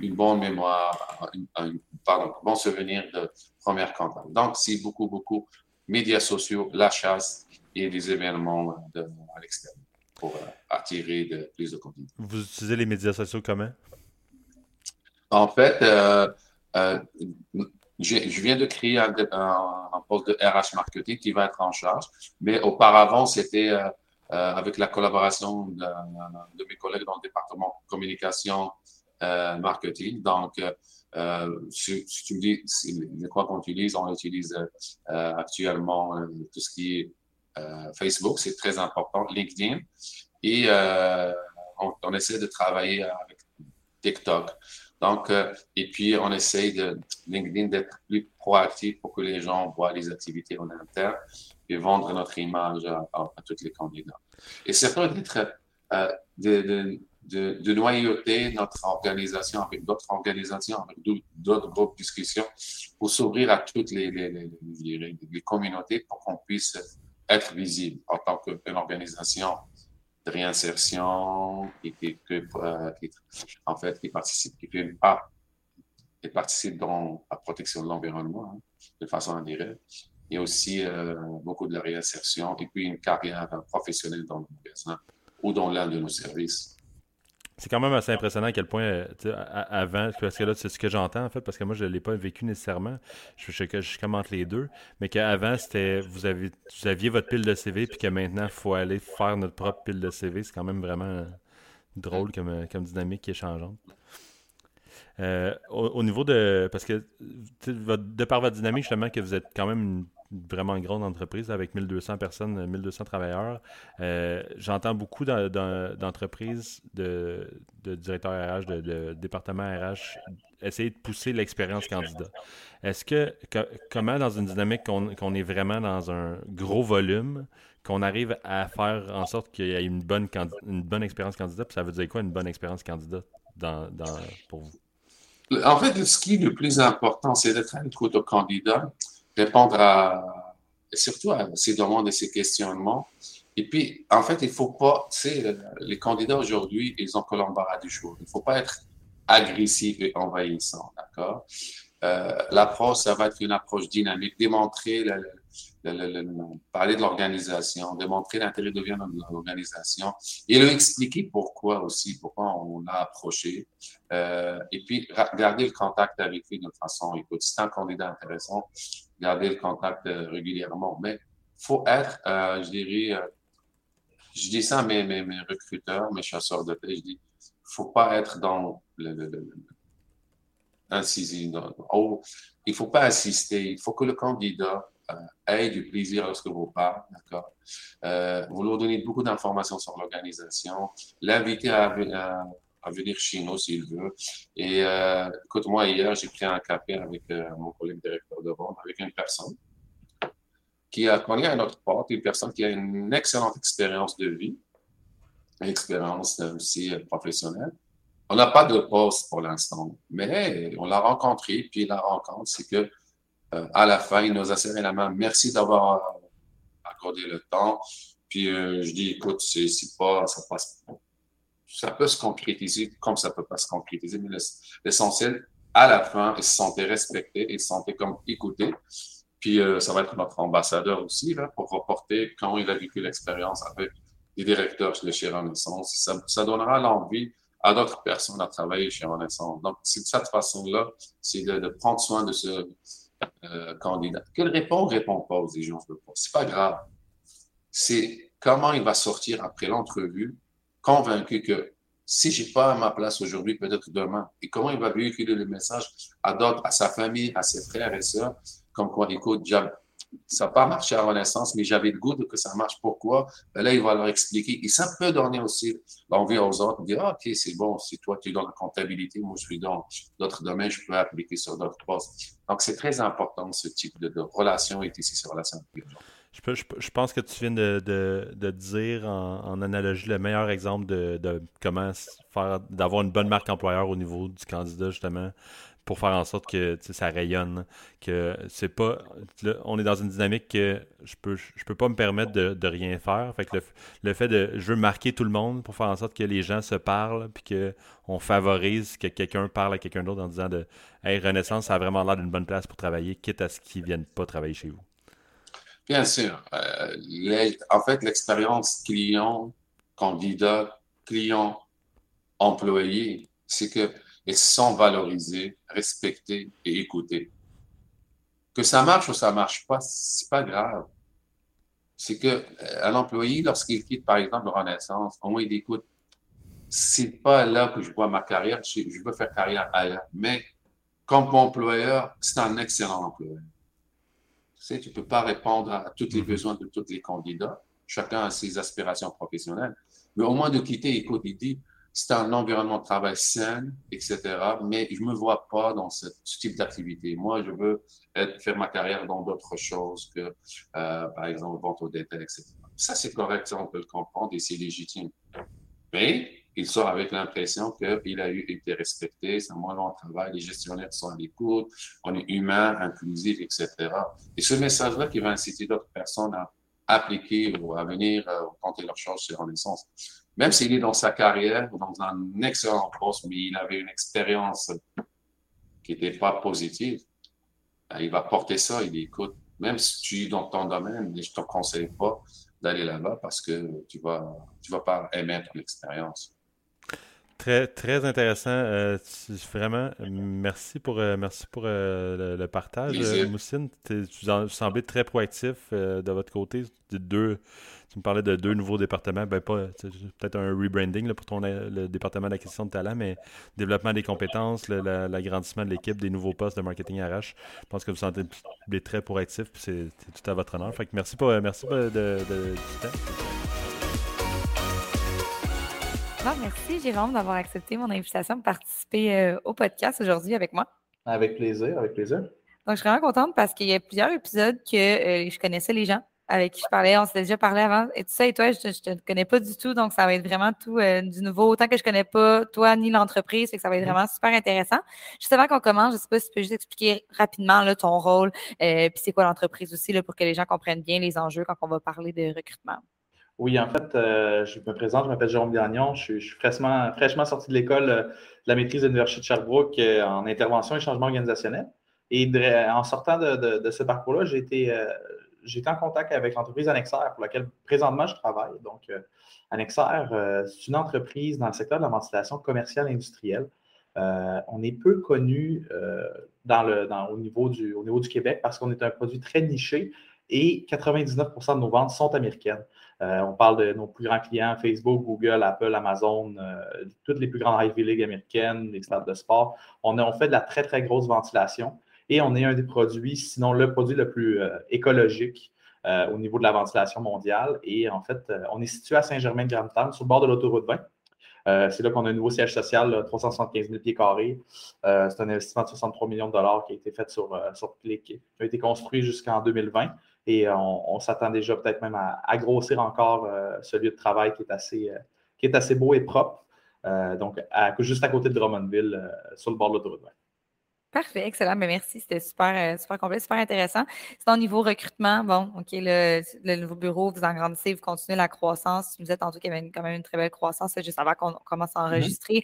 une bonne mémoire, un, pardon, bon souvenir de première contact. Donc, c'est beaucoup, beaucoup médias sociaux, la chasse et des événements de, à l'extérieur pour euh, attirer de, plus de candidats. Vous utilisez les médias sociaux comment? En fait, euh, euh, je, viens de créer un, poste de RH marketing qui va être en charge, mais auparavant, c'était euh, euh, avec la collaboration de, mes collègues dans le département communication euh, marketing. Donc, si, tu me dis si, quoi qu'on utilise, on utilise actuellement tout ce qui est Facebook, c'est très important, LinkedIn, et on, essaie de travailler avec TikTok. Donc, et puis on essaie de LinkedIn d'être plus proactif pour que les gens voient les activités en interne et vendre notre image à, à, tous les candidats. Et c'est d'être euh, de, de, de, de, noyauter notre organisation avec d'autres organisations, avec d'autres groupes de discussion pour s'ouvrir à toutes les, les, les, les, communautés pour qu'on puisse être visible en tant qu'une organisation de réinsertion qui, qui, euh, qui, en fait, qui participe, qui fait une qui participe dans la protection de l'environnement hein, de façon indirecte et aussi euh, beaucoup de la réinsertion et puis une carrière professionnelle dans le magasin ou dans l'un de nos services. C'est quand même assez impressionnant à quel point, avant, parce que là, c'est ce que j'entends, en fait, parce que moi, je ne l'ai pas vécu nécessairement. Je, commente les deux. Mais qu'avant, c'était, vous, vous aviez votre pile de CV, puis que maintenant, il faut aller faire notre propre pile de CV. C'est quand même vraiment drôle comme, comme dynamique qui est changeante. Euh, au, au, niveau de. Parce que, de par votre dynamique, justement, que vous êtes quand même une vraiment une grande entreprise avec 1200 personnes, 1200 travailleurs. Euh, J'entends beaucoup d'entreprises, de, directeurs RH, de, de départements RH essayer de pousser l'expérience candidat. Est-ce que, comment dans une dynamique qu'on qu est vraiment dans un gros volume, qu'on arrive à faire en sorte qu'il y ait une bonne, une bonne expérience candidat, puis ça veut dire quoi une bonne expérience candidat dans, pour vous? En fait, ce qui est le plus important, c'est d'être à l'écoute candidat répondre surtout à ces demandes et ces questionnements. Et puis, en fait, il faut pas, tu sais, les candidats aujourd'hui, ils ont que l'embarras du choix. Il faut pas être agressif et envahissant, d'accord? Euh, l'approche, ça va être une approche dynamique, démontrer, le, le, le, parler de l'organisation, démontrer l'intérêt de l'organisation et leur expliquer pourquoi aussi, pourquoi on l'a approché. Euh, et puis, garder le contact avec lui de façon, écoute, c'est un candidat intéressant, garder le contact euh, régulièrement. Mais faut être, euh, je dirais, euh, je dis ça à mes, mes, recruteurs, mes chasseurs de paix, je dis, faut pas être dans le, le, le incisive. Oh, il faut pas assister. Il faut que le candidat ait du plaisir lorsque vous parlez, d'accord? Vous leur donnez beaucoup d'informations sur l'organisation, l'inviter à, à, à, venir chez nous s'il veut. Et euh, écoute, moi, hier, j'ai pris un café avec euh, mon collègue directeur de vente, avec une personne qui a connu à notre porte, une personne qui a une excellente expérience de vie, une expérience aussi professionnelle. On n'a pas de poste pour l'instant, mais on l'a rencontré, puis la rencontre, c'est que euh, à la fin, il nous a serré la main. Merci d'avoir accordé le temps. Puis euh, je dis, écoute, c'est pas, ça passe, ça peut se concrétiser comme ça peut pas se concrétiser, mais l'essentiel, à la fin, ils se sentaient respectés, ils se sentaient comme écoutés. Puis euh, ça va être notre ambassadeur aussi là, pour reporter quand il a vécu l'expérience avec les directeurs chez Renaissance. Ça, donnera l'envie à d'autres personnes à travailler chez Renaissance. Donc, c'est de cette façon-là, c'est de, de, prendre soin de ce euh, candidat. Qu'il répond ou répond pas aux exigences de poste. C'est pas grave. C'est comment il va sortir après l'entrevue, convaincu que si j'ai pas ma place aujourd'hui, peut-être demain. Et comment il va véhiculer le message à d'autres, à sa famille, à ses frères et sœurs, comme quoi, écoute, ça n'a pas marché à Renaissance, mais j'avais le goût de que ça marche. Pourquoi? Ben là, il va leur expliquer. Et ça peut donner aussi l'envie aux autres de dire, ah, OK, c'est bon, si toi, tu es dans la comptabilité, moi, je suis dans d'autres domaines, je peux appliquer sur d'autres postes. Donc, c'est très important, ce type de, relation et ici, ces relations je, je, je, pense que tu viens de, dire en, analogie le meilleur exemple de, comment faire d'avoir une bonne marque employeur au niveau du candidat, justement pour faire en sorte que ça rayonne. Que c'est pas. Là, on est dans une dynamique que je peux je peux pas me permettre de, rien faire. Fait que le, le, fait de. Je veux marquer tout le monde pour faire en sorte que les gens se parlent puis qu'on favorise que quelqu'un parle à quelqu'un d'autre en disant de Hey, Renaissance, ça a vraiment l'air d'une bonne place pour travailler, quitte à ce qu'ils viennent pas travailler chez vous. Bien sûr. Euh, en fait, l'expérience client, candidat, client, employé, c'est et sont valorisés, respectés et écoutés. Que ça marche ou ça marche pas, c'est pas grave. C'est que euh, un employé, lorsqu'il quitte, par exemple, Renaissance, au moins il écoute, c'est pas là que je vois ma carrière, je, veux faire carrière ailleurs. Mais comme employeur, c'est un excellent employeur. Tu sais, tu peux pas répondre à tous les mm-hmm. besoins de tous les candidats. Chacun a ses aspirations professionnelles. Mais au moins de quitter, dit, c'est un environnement de travail sain, etc. Mais je me vois pas dans ce, type d'activité. Moi, je veux être, faire ma carrière dans d'autres choses que, euh, par exemple, vente au détail, etc. Ça, c'est correct, ça, on peut le comprendre et c'est légitime. Mais il sort avec l'impression qu'il a été respecté, c'est un bon travail, les gestionnaires sont à l'écoute, on est humain, inclusif, etc. Et ce message-là qui va inciter d'autres personnes à appliquer ou à venir euh, tenter leur chance chez Renaissance même s'il est dans sa carrière, dans un excellent poste, mais il avait une expérience qui n'était pas positive, ben, il va porter ça, il dit, écoute, même si tu es dans ton domaine, je ne te conseille pas d'aller là-bas parce que tu vas, tu vas pas aimer ton expérience. Très, très intéressant. Euh, vraiment, merci pour, euh, merci pour euh, le, partage, Moussine. Tu semblais très proactif de votre côté. De deux, tu me parlais de deux nouveaux départements, ben pas peut-être un rebranding pour ton le département d'acquisition de talent, mais développement des compétences, l'agrandissement de l'équipe, des nouveaux postes de marketing RH. Je pense que vous sentez très proactif, c'est tout à votre honneur. Fait que merci pour, merci de, de, du temps. Merci Jérôme d'avoir accepté mon invitation de participer euh, au podcast aujourd'hui avec moi. Avec plaisir, avec plaisir. Donc, je suis vraiment contente parce qu'il y a plusieurs épisodes que euh, je connaissais les gens avec qui je parlais. On s'était déjà parlé avant et tout ça. Et toi, je ne te connais pas du tout. Donc, ça va être vraiment tout euh, du nouveau. Autant que je ne connais pas toi ni l'entreprise. que ça va être mm-hmm. vraiment super intéressant. Juste avant qu'on commence, je ne sais pas si tu peux juste expliquer rapidement là, ton rôle. Euh, puis c'est quoi l'entreprise aussi là, pour que les gens comprennent bien les enjeux quand on va parler de recrutement. Oui, en fait, euh, je me présente, je m'appelle Jérôme Gagnon, je suis, fraîchement, sorti de l'école de la maîtrise de l'Université de Sherbrooke en intervention et changement organisationnel. Et en sortant de, ce parcours-là, j'ai été, en contact avec l'entreprise Annexaire pour laquelle présentement je travaille. Donc, euh, Annexaire, euh, c'est une entreprise dans le secteur de la ventilation commerciale industrielle. Euh, on est peu connu au niveau du Québec parce qu'on est un produit très niché et 99% de nos ventes sont américaines. On parle de nos plus grands clients, Facebook, Google, Apple, Amazon, toutes les plus grandes Ivy League américaines, les stades de sport. On, fait de la très, très grosse ventilation. Et on est un des produits, sinon le produit le plus euh, écologique euh, au niveau de la ventilation mondiale. Et en fait, euh, on est situé à Saint-Germain-de-Grande-Terre, sur le bord de l'autoroute 20. c'est là qu'on a un nouveau siège social, 375 000 pieds carrés. c'est un investissement de 63 millions de dollars qui a été fait sur, sur qui a été construit jusqu'en 2020. Et on, s'attend déjà peut-être même à, grossir encore ce lieu de travail qui est assez, qui est assez beau et propre. donc, juste à côté de Drummondville, sur le bord de l'autoroute 20. Parfait, excellent. Mais ben, merci, c'était super, euh, super complet, super intéressant. C'est au niveau recrutement. Bon, OK, le, le, nouveau bureau, vous agrandissez, vous continuez la croissance. Vous êtes en tout qu'il y avait quand même une très belle croissance juste avant qu'on commence à mm-hmm. enregistrer.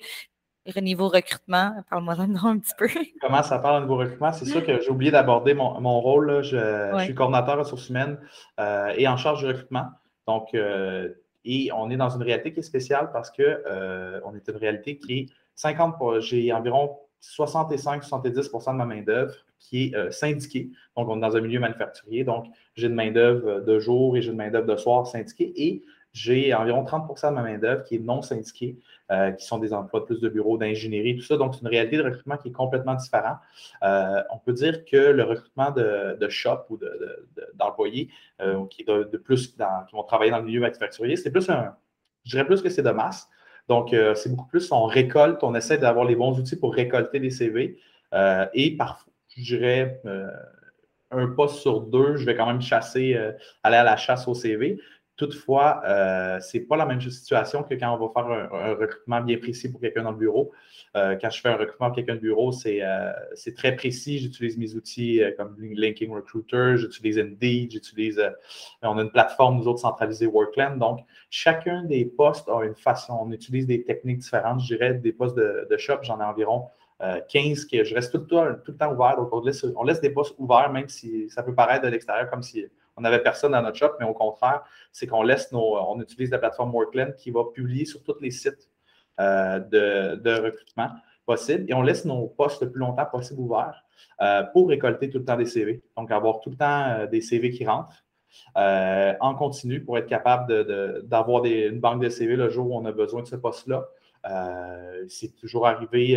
Niveau recrutement? Parle-moi un petit peu. (laughs) Comment ça parle au niveau recrutement? C'est sûr que j'ai oublié d'aborder mon, rôle. Je, suis coordinateur ressources humaines euh, et en charge du recrutement. Donc, euh, et on est dans une réalité qui est spéciale parce qu'on euh, est une réalité qui est 50 j'ai environ 65-70% de ma main-d'œuvre qui est syndiquée. Donc, on est dans un milieu manufacturier. Donc, j'ai une main-d'œuvre de jour et j'ai une main-d'œuvre de soir syndiquée. Et j'ai environ 30% de ma main-d'œuvre qui est non syndiquée, euh, qui sont des emplois de plus de bureaux, d'ingénierie, tout ça. Donc, c'est une réalité de recrutement qui est complètement différente. Euh, on peut dire que le recrutement de, shop ou d'employés euh, qui, de, plus qui vont travailler dans le milieu manufacturier, c'est plus un. Je dirais plus que c'est de masse. Donc, c'est beaucoup plus on récolte, on essaie d'avoir les bons outils pour récolter des CV. et parfois, je dirais un poste sur deux, je vais quand même chasser, aller à la chasse au CV. Toutefois, euh, ce n'est pas la même situation que quand on va faire un, recrutement bien précis pour quelqu'un dans le bureau. Euh, quand je fais un recrutement pour quelqu'un de bureau, c'est euh, très précis. J'utilise mes outils comme Linking Recruiter, j'utilise Indeed, j'utilise. on a une plateforme, nous autres, centralisée Workland. Donc, chacun des postes a une façon. On utilise des techniques différentes. Je dirais des postes de, shop, j'en ai environ 15 que je reste tout le temps, tout le temps ouvert. Donc, on laisse des postes ouverts, même si ça peut paraître de l'extérieur comme si on n'avait personne dans notre shop, mais au contraire, c'est qu'on laisse nos, on utilise la plateforme Workland qui va publier sur tous les sites euh, de, recrutement possible et on laisse nos postes le plus longtemps possible ouverts euh, pour récolter tout le temps des CV. Donc, avoir tout le temps euh, des CV qui rentrent. en continu pour être capable d'avoir une banque de CV le jour où on a besoin de ce poste-là. c'est toujours arrivé.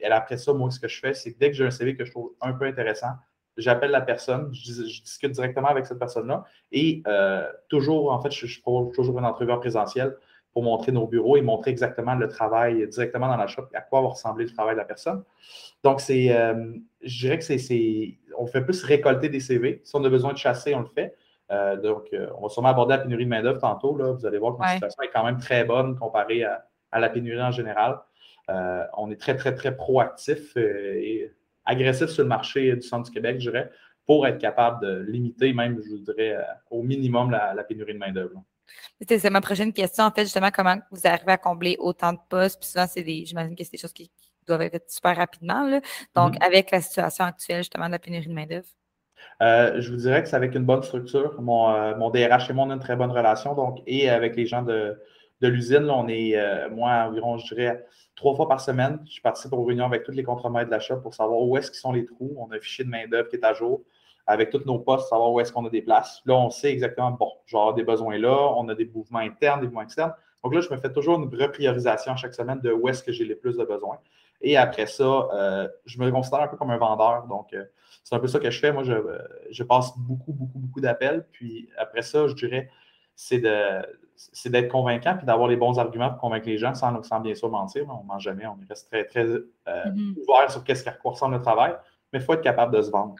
et après ça, moi, ce que je fais, c'est dès que j'ai un CV que je trouve un peu intéressant, j'appelle la personne, je, discute directement avec cette personne-là et euh, toujours, en fait, je, je toujours une entrevue en présentiel pour montrer nos bureaux et montrer exactement le travail directement dans la shop, à quoi va ressembler le travail de la personne. Donc, c'est, euh, je dirais que c'est, on fait plus récolter des CV. Si on a besoin de chasser, on le fait. Euh, donc, on va sûrement aborder la pénurie de main-d'œuvre tantôt. Là. Vous allez voir que la situation est quand même très bonne comparée à, à la pénurie en général. on est très, très, très proactif et agressif sur le marché du centre du Québec, je dirais, pour être capable de limiter même, je dirais, euh, au minimum la, pénurie de main-d'œuvre. C'est ma prochaine question, en fait, justement, comment vous arrivez à combler autant de postes? Puis souvent, c'est des, j'imagine que c'est des choses qui, doivent être super rapidement. Donc, mm-hmm. avec la situation actuelle, justement, de la pénurie de main-d'œuvre. Euh, je vous dirais que c'est avec une bonne structure. Mon, euh, mon, DRH et moi, on a une très bonne relation. Donc, et avec les gens de, de l'usine, on est, moi, environ, je dirais, trois fois par semaine. Je participe aux réunions avec tous les contremaîtres de l'achat pour savoir où est-ce qu'ils sont les trous. On a un fichier de main-d'œuvre qui est à jour avec tous nos postes, savoir où est-ce qu'on a des places. Là, on sait exactement, bon, genre des besoins là, on a des mouvements internes, des mouvements externes. Donc là, je me fais toujours une repriorisation chaque semaine de où est-ce que j'ai les plus de besoins. Et après ça, euh, je me considère un peu comme un vendeur. Donc, euh, c'est un peu ça que je fais. Moi, je, je passe beaucoup, beaucoup, beaucoup d'appels. Puis après ça, je dirais, c'est de c'est d'être convaincant puis d'avoir les bons arguments pour convaincre les gens sans, sans bien sûr mentir. On ne ment jamais, on reste très, très euh, mm-hmm. ouvert sur qu'est-ce qui ressemble le travail mais il faut être capable de se vendre.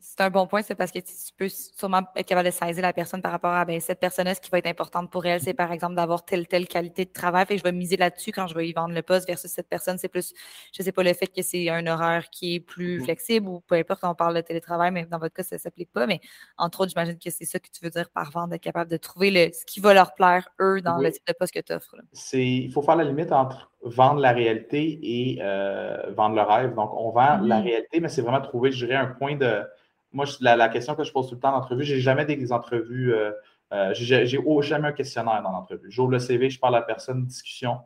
c'est un bon point, c'est parce que tu peux sûrement être capable de saisir la personne par rapport à ben, cette personne-là, ce qui va être importante pour elle, c'est par exemple d'avoir telle, telle qualité de travail. et je vais miser là-dessus quand je vais y vendre le poste versus cette personne. C'est plus, je ne sais pas, le fait que c'est un horaire qui est plus mm-hmm. flexible ou peu importe quand on parle de télétravail, mais dans votre cas, ça ne s'applique pas. Mais entre autres, j'imagine que c'est ça que tu veux dire par vendre, être capable de trouver le, ce qui va leur plaire, eux, dans le type de poste que tu offres. Il faut faire la limite entre vendre la réalité et euh, vendre le rêve. Donc, on vend la mm-hmm. réalité, mais c'est vraiment trouver, je dirais, un point de. Moi, la, question que je pose tout le temps en entrevue, j'ai jamais des entrevues, euh, euh, j'ai jamais un questionnaire dans l'entrevue. J'ouvre le CV, je parle à la personne, discussion.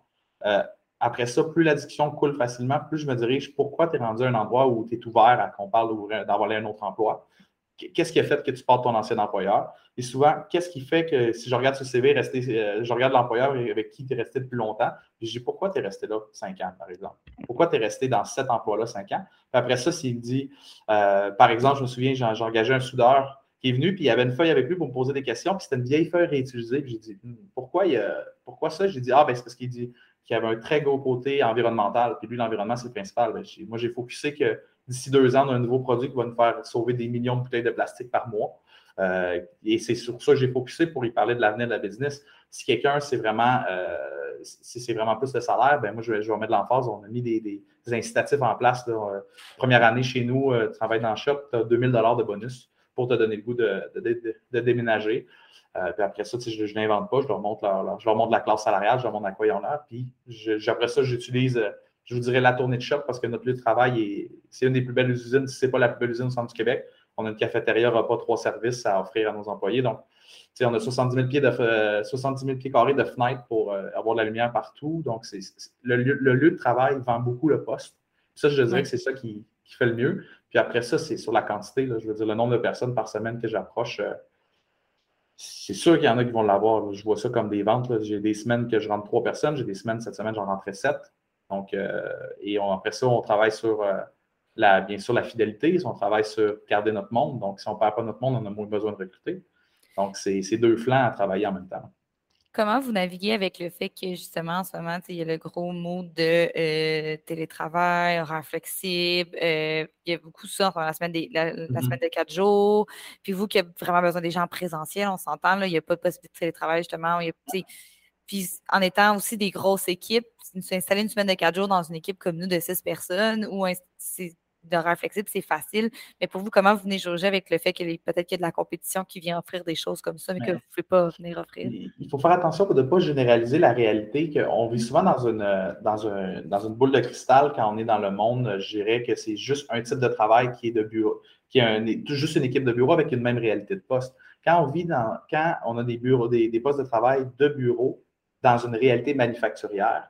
après ça, plus la discussion coule facilement, plus je me dirige pourquoi tu es rendu à un endroit où tu es ouvert à qu'on parle d'avoir un autre emploi? Qu'est-ce qui a fait que tu parles ton ancien employeur? Et souvent, qu'est-ce qui fait que si je regarde ce CV, euh, je regarde l'employeur avec qui tu es resté depuis longtemps, je dis pourquoi tu es resté là cinq ans, par exemple? Pourquoi tu es resté dans cet emploi-là cinq ans? Puis après ça, s'il me dit, euh, par exemple, je me souviens, j'ai engagé un soudeur qui est venu, puis il y avait une feuille avec lui pour me poser des questions, puis c'était une vieille feuille réutilisée. Puis j'ai dit, hmm, pourquoi, il pourquoi ça? J'ai dit, ah, ben c'est parce qu'il dit qu'il avait un très gros côté environnemental, puis lui, l'environnement, c'est le principal. Ben, moi, j'ai focusé que d'ici deux ans, on a un nouveau produit qui va nous faire sauver des millions de bouteilles de plastique par mois. Euh, et c'est sur ça que j'ai focusé pour y parler de l'avenir de la business. Si quelqu'un, c'est vraiment, euh, vraiment plus le salaire, ben moi, je vais, je mettre l'emphase. On a mis des, incitatifs en place. Euh, première année chez nous, tu travailles dans le shop, tu as 2000 de bonus pour te donner le goût de, déménager. puis après ça, je ne l'invente pas, je leur, montre je leur montre la classe salariale, je leur montre à quoi ils ont l'air. Puis après ça, j'utilise je vous dirais la tournée de shop parce que notre lieu de travail, c'est une des plus belles usines, si ce n'est pas la plus belle usine au centre du Québec. On a une cafétéria, repas, trois services à offrir à nos employés. Donc, on a 70 000 pieds, de, 70 000 pieds carrés de fenêtres pour euh, avoir de la lumière partout. Donc, c'est, le, lieu, de travail vend beaucoup le poste. Ça, je dirais que c'est ça qui, fait le mieux. Puis après ça, c'est sur la quantité. je veux dire, le nombre de personnes par semaine que j'approche. Euh, c'est sûr qu'il y en a qui vont l'avoir. Je vois ça comme des ventes. J'ai des semaines que je rentre trois personnes. J'ai des semaines, cette semaine, j'en rentrais sept. Donc, euh, et après ça, on travaille sur, euh, la, bien sûr, la fidélité. On travaille sur garder notre monde. Donc, si on ne perd pas notre monde, on a moins besoin de recruter. Donc, c'est deux flancs à travailler en même temps. Comment vous naviguez avec le fait que justement en ce moment, il y a le gros mot de euh, télétravail, horaire flexible, il y a beaucoup ça dans la semaine, la, mm-hmm. semaine de quatre jours. Puis vous qui avez vraiment besoin des gens présentiels, on s'entend, il n'y a pas de possibilité de télétravail justement. Il y a, puis en étant aussi des grosses équipes, s'installer une semaine de quatre jours dans une équipe comme nous de six personnes ou d'horaire flexible, c'est facile. Mais pour vous, comment vous venez jauger avec le fait que peut-être qu'il y a de la compétition qui vient offrir des choses comme ça, mais que vous ne pouvez pas venir offrir? Il faut faire attention pour ne pas généraliser la réalité qu'on vit souvent dans une, dans, un, dans une boule de cristal quand on est dans le monde. Je dirais que c'est juste un type de travail qui est de bureau, qui est juste une équipe de bureau avec une même réalité de poste. Quand on vit dans, quand on a des bureaux, des, des postes de travail de bureau, dans une réalité manufacturière,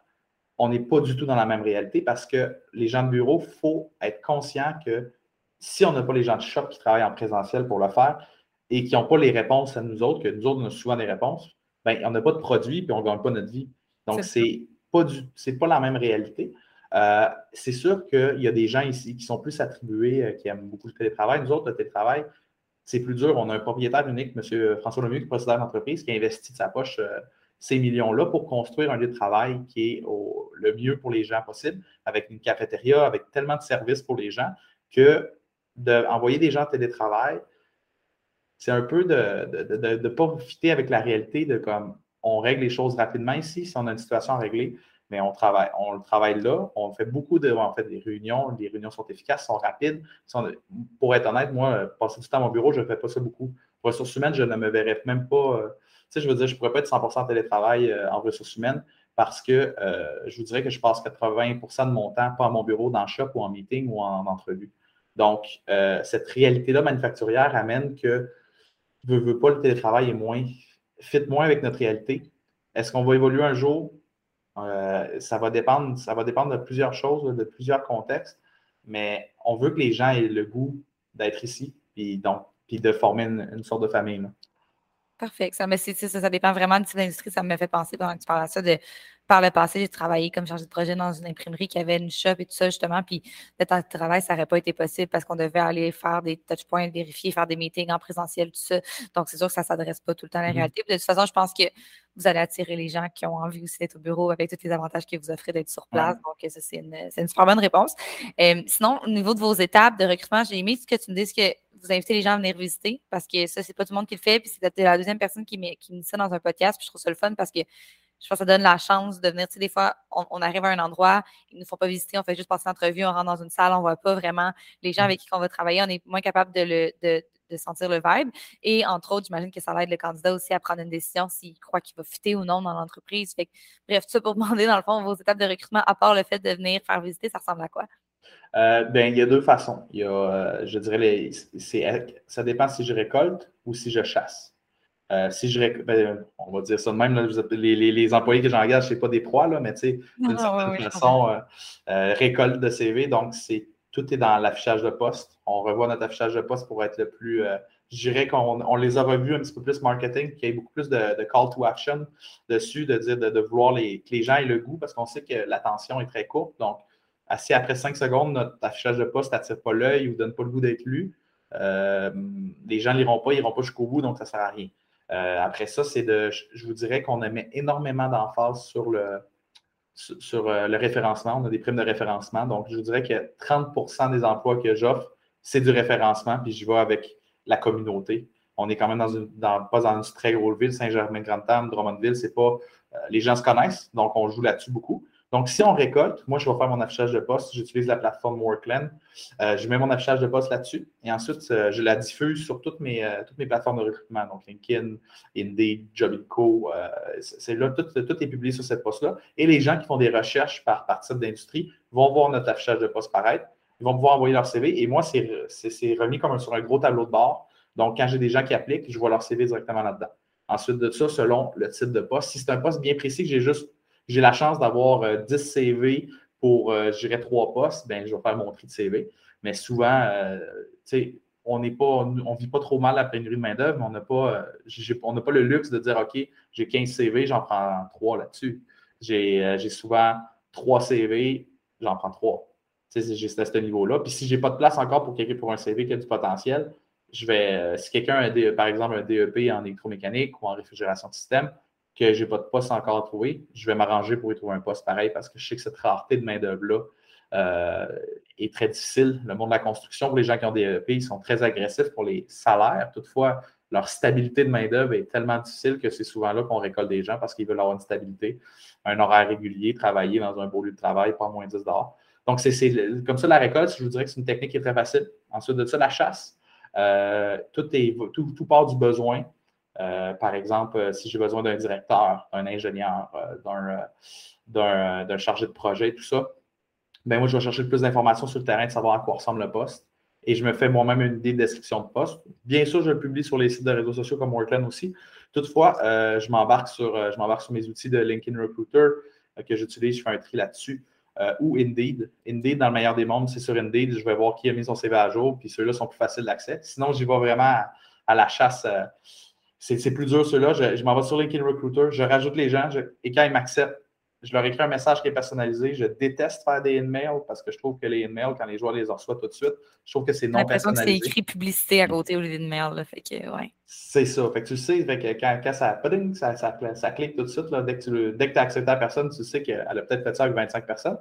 on n'est pas du tout dans la même réalité parce que les gens de bureau, il faut être conscient que si on n'a pas les gens de shop qui travaillent en présentiel pour le faire et qui n'ont pas les réponses à nous autres, que nous autres, on a souvent des réponses, ben, on n'a pas de produit et on ne gagne pas notre vie. Donc, ce n'est pas, pas la même réalité. Euh, c'est sûr qu'il y a des gens ici qui sont plus attribués, euh, qui aiment beaucoup le télétravail. Nous autres, le télétravail, c'est plus dur. On a un propriétaire unique, M. François Lemieux, qui est président d'entreprise, qui a investi de sa poche euh, ces millions-là pour construire un lieu de travail qui est le mieux pour les gens possible, avec une cafétéria, avec tellement de services pour les gens, que d'envoyer des gens en télétravail, c'est un peu de ne pas profiter avec la réalité de comme on règle les choses rapidement ici, si on a une situation à régler, mais on travaille, on travaille là, on fait beaucoup de en fait, des réunions, les réunions sont efficaces, sont rapides. pour être honnête, moi, passer du temps à mon bureau, je ne fais pas ça beaucoup. Ressources humaines, je ne me verrais même pas. Je veux dire, je ne pourrais pas être 100% télétravail euh, en ressources humaines parce que euh, je vous dirais que je passe 80% de mon temps, pas à mon bureau, dans le shop ou en meeting ou en, entrevue. Donc, euh, cette réalité-là manufacturière amène que, veux pas, le télétravail est moins, fit moins avec notre réalité. Est-ce qu'on va évoluer un jour? ça, va dépendre, ça va dépendre de plusieurs choses, de plusieurs contextes, mais on veut que les gens aient le goût d'être ici, puis donc, puis de former une, sorte de famille. Parfait. Ça, mais ça, ça dépend vraiment de l'industrie. Ça me fait penser pendant que tu parles de ça de par le passé, j'ai travaillé comme chargé de projet dans une imprimerie qui avait une shop et tout ça, justement. Puis le temps de travail, ça n'aurait pas été possible parce qu'on devait aller faire des touchpoints, vérifier, faire des meetings en présentiel, tout ça. Donc, c'est sûr que ça ne s'adresse pas tout le temps à la mm-hmm. réalité. de toute façon, je pense que vous allez attirer les gens qui ont envie aussi d'être au bureau avec tous les avantages que vous offrez d'être sur place. Donc, ça, c'est une, une, super bonne réponse. Euh, sinon, au niveau de vos étapes de recrutement, j'ai aimé ce que tu me dises que vous invitez les gens à venir visiter parce que ça, c'est pas tout le monde qui le fait. Puis c'est la deuxième personne qui, qui me dit ça dans un podcast. Puis je trouve ça le fun parce que je pense que ça donne la chance de venir. Tu sais, des fois, on, arrive à un endroit, ils ne nous font pas visiter, on fait juste passer l'entrevue, on rentre dans une salle, on ne voit pas vraiment les gens avec qui on va travailler, on est moins capable de, le, de, sentir le vibe. Et entre autres, j'imagine que ça va être le candidat aussi à prendre une décision s'il croit qu'il va fitter ou non dans l'entreprise. Bref, tout ça pour (laughs) demander, dans le fond, vos étapes de recrutement, à part le fait de venir faire visiter, ça ressemble à quoi? Euh, ben, il y a deux façons. Il y a, euh, je dirais, les, ça dépend si je récolte ou si je chasse. Euh, si je ben, on va dire ça de même, les, employés que j'engage, ce n'est pas des proies, là, mais d'une certaine façon, récolte de CV. Donc, c'est tout est dans l'affichage de poste. On revoit notre affichage de poste pour être le plus. je dirais qu'on les a revus un petit peu plus marketing, qu'il y ait beaucoup plus de, call to action dessus, de dire de, vouloir les, que les gens aient le goût, parce qu'on sait que l'attention est très courte. Donc, si après cinq secondes, notre affichage de poste n'attire pas l'œil ou ne donne pas le goût d'être lu, les gens ne liront pas, ils n'iront pas jusqu'au bout, donc ça ne sert à rien. Euh, après ça, c'est de, je vous dirais qu'on met énormément d'emphase sur le, sur euh, le référencement. On a des primes de référencement. Donc, je vous dirais que 30% des emplois que j'offre, c'est du référencement, puis j'y vais avec la communauté. On est quand même dans une, dans, pas dans une très grosse ville, Saint-Germain-Grand-Tam, Drummondville, c'est pas. Euh, les gens se connaissent, donc on joue là-dessus beaucoup. Donc, si on récolte, moi, je vais faire mon affichage de poste. J'utilise la plateforme Workland. Euh, je mets mon affichage de poste là-dessus. Et ensuite, euh, je la diffuse sur toutes mes, euh, toutes mes plateformes de recrutement. Donc, LinkedIn, Indeed, Jobinco. c'est là, tout, est publié sur cette poste-là. Et les gens qui font des recherches par, partie d'industrie vont voir notre affichage de poste paraître. Ils vont pouvoir envoyer leur CV. Et moi, c'est remis comme sur un gros tableau de bord. Donc, quand j'ai des gens qui appliquent, je vois leur CV directement là-dedans. Ensuite de ça, selon le type de poste, si c'est un poste bien précis j'ai juste j'ai la chance d'avoir 10 euh, CV pour, euh, je dirais, trois postes, ben, je vais faire mon prix de CV. Mais souvent, euh, tu on n'est pas, on ne vit pas trop mal la pénurie de main-d'œuvre, mais on n'a pas, pas le luxe de dire OK, j'ai 15 CV, j'en prends trois là-dessus. J'ai souvent trois CV, j'en prends trois. C'est juste à ce niveau-là. Puis si je n'ai pas de place encore pour quelqu'un pour un CV qui a du potentiel, je vais, si quelqu'un a par exemple un DEP en électromécanique ou en réfrigération de système, que je n'ai pas de poste encore à trouver, je vais m'arranger pour y trouver un poste pareil parce que je sais que cette rareté de main-d'œuvre-là euh, est très difficile. Le monde de la construction, pour les gens qui ont des EP, ils sont très agressifs pour les salaires. Toutefois, leur stabilité de main-d'œuvre est tellement difficile que c'est souvent là qu'on récolte des gens parce qu'ils veulent avoir une stabilité, un horaire régulier, travailler dans un beau lieu de travail, pas moins 10 dehors. Donc, c'est comme ça la récolte, je vous dirais que c'est une technique qui est très facile. Ensuite de ça, la chasse. Euh, tout, est, tout, tout part du besoin. Euh, par exemple, euh, si j'ai besoin d'un directeur, d'un ingénieur, euh, d'un chargé de projet, tout ça, ben moi, je vais chercher plus d'informations sur le terrain, de savoir à quoi ressemble le poste. Et je me fais moi-même une idée de description de poste. Bien sûr, je le publie sur les sites de réseaux sociaux comme Workland aussi. Toutefois, je m'embarque sur, sur mes outils de LinkedIn Recruiter que j'utilise. Je fais un tri là-dessus. ou Indeed. Indeed, dans le meilleur des mondes, c'est sur Indeed. Je vais voir qui a mis son CV à jour, puis ceux-là sont plus faciles d'accès. Sinon, j'y vais vraiment à, la chasse c'est plus dur ceux-là. Je, m'en vais sur LinkedIn Recruiter, je rajoute les gens et quand ils m'acceptent, je leur écris un message qui est personnalisé. Je déteste faire des emails parce que je trouve que les emails, quand les joueurs les reçoivent tout de suite, je trouve que c'est non personnalisé. Que c'est écrit publicité à côté au lieu d'email. ouais. C'est ça. Fait que tu sais, fait que quand, ça, ça, ça, ça, clique tout de suite, là, dès que tu dès que as accepté la personne, tu sais qu'elle a peut-être fait ça avec 25 personnes.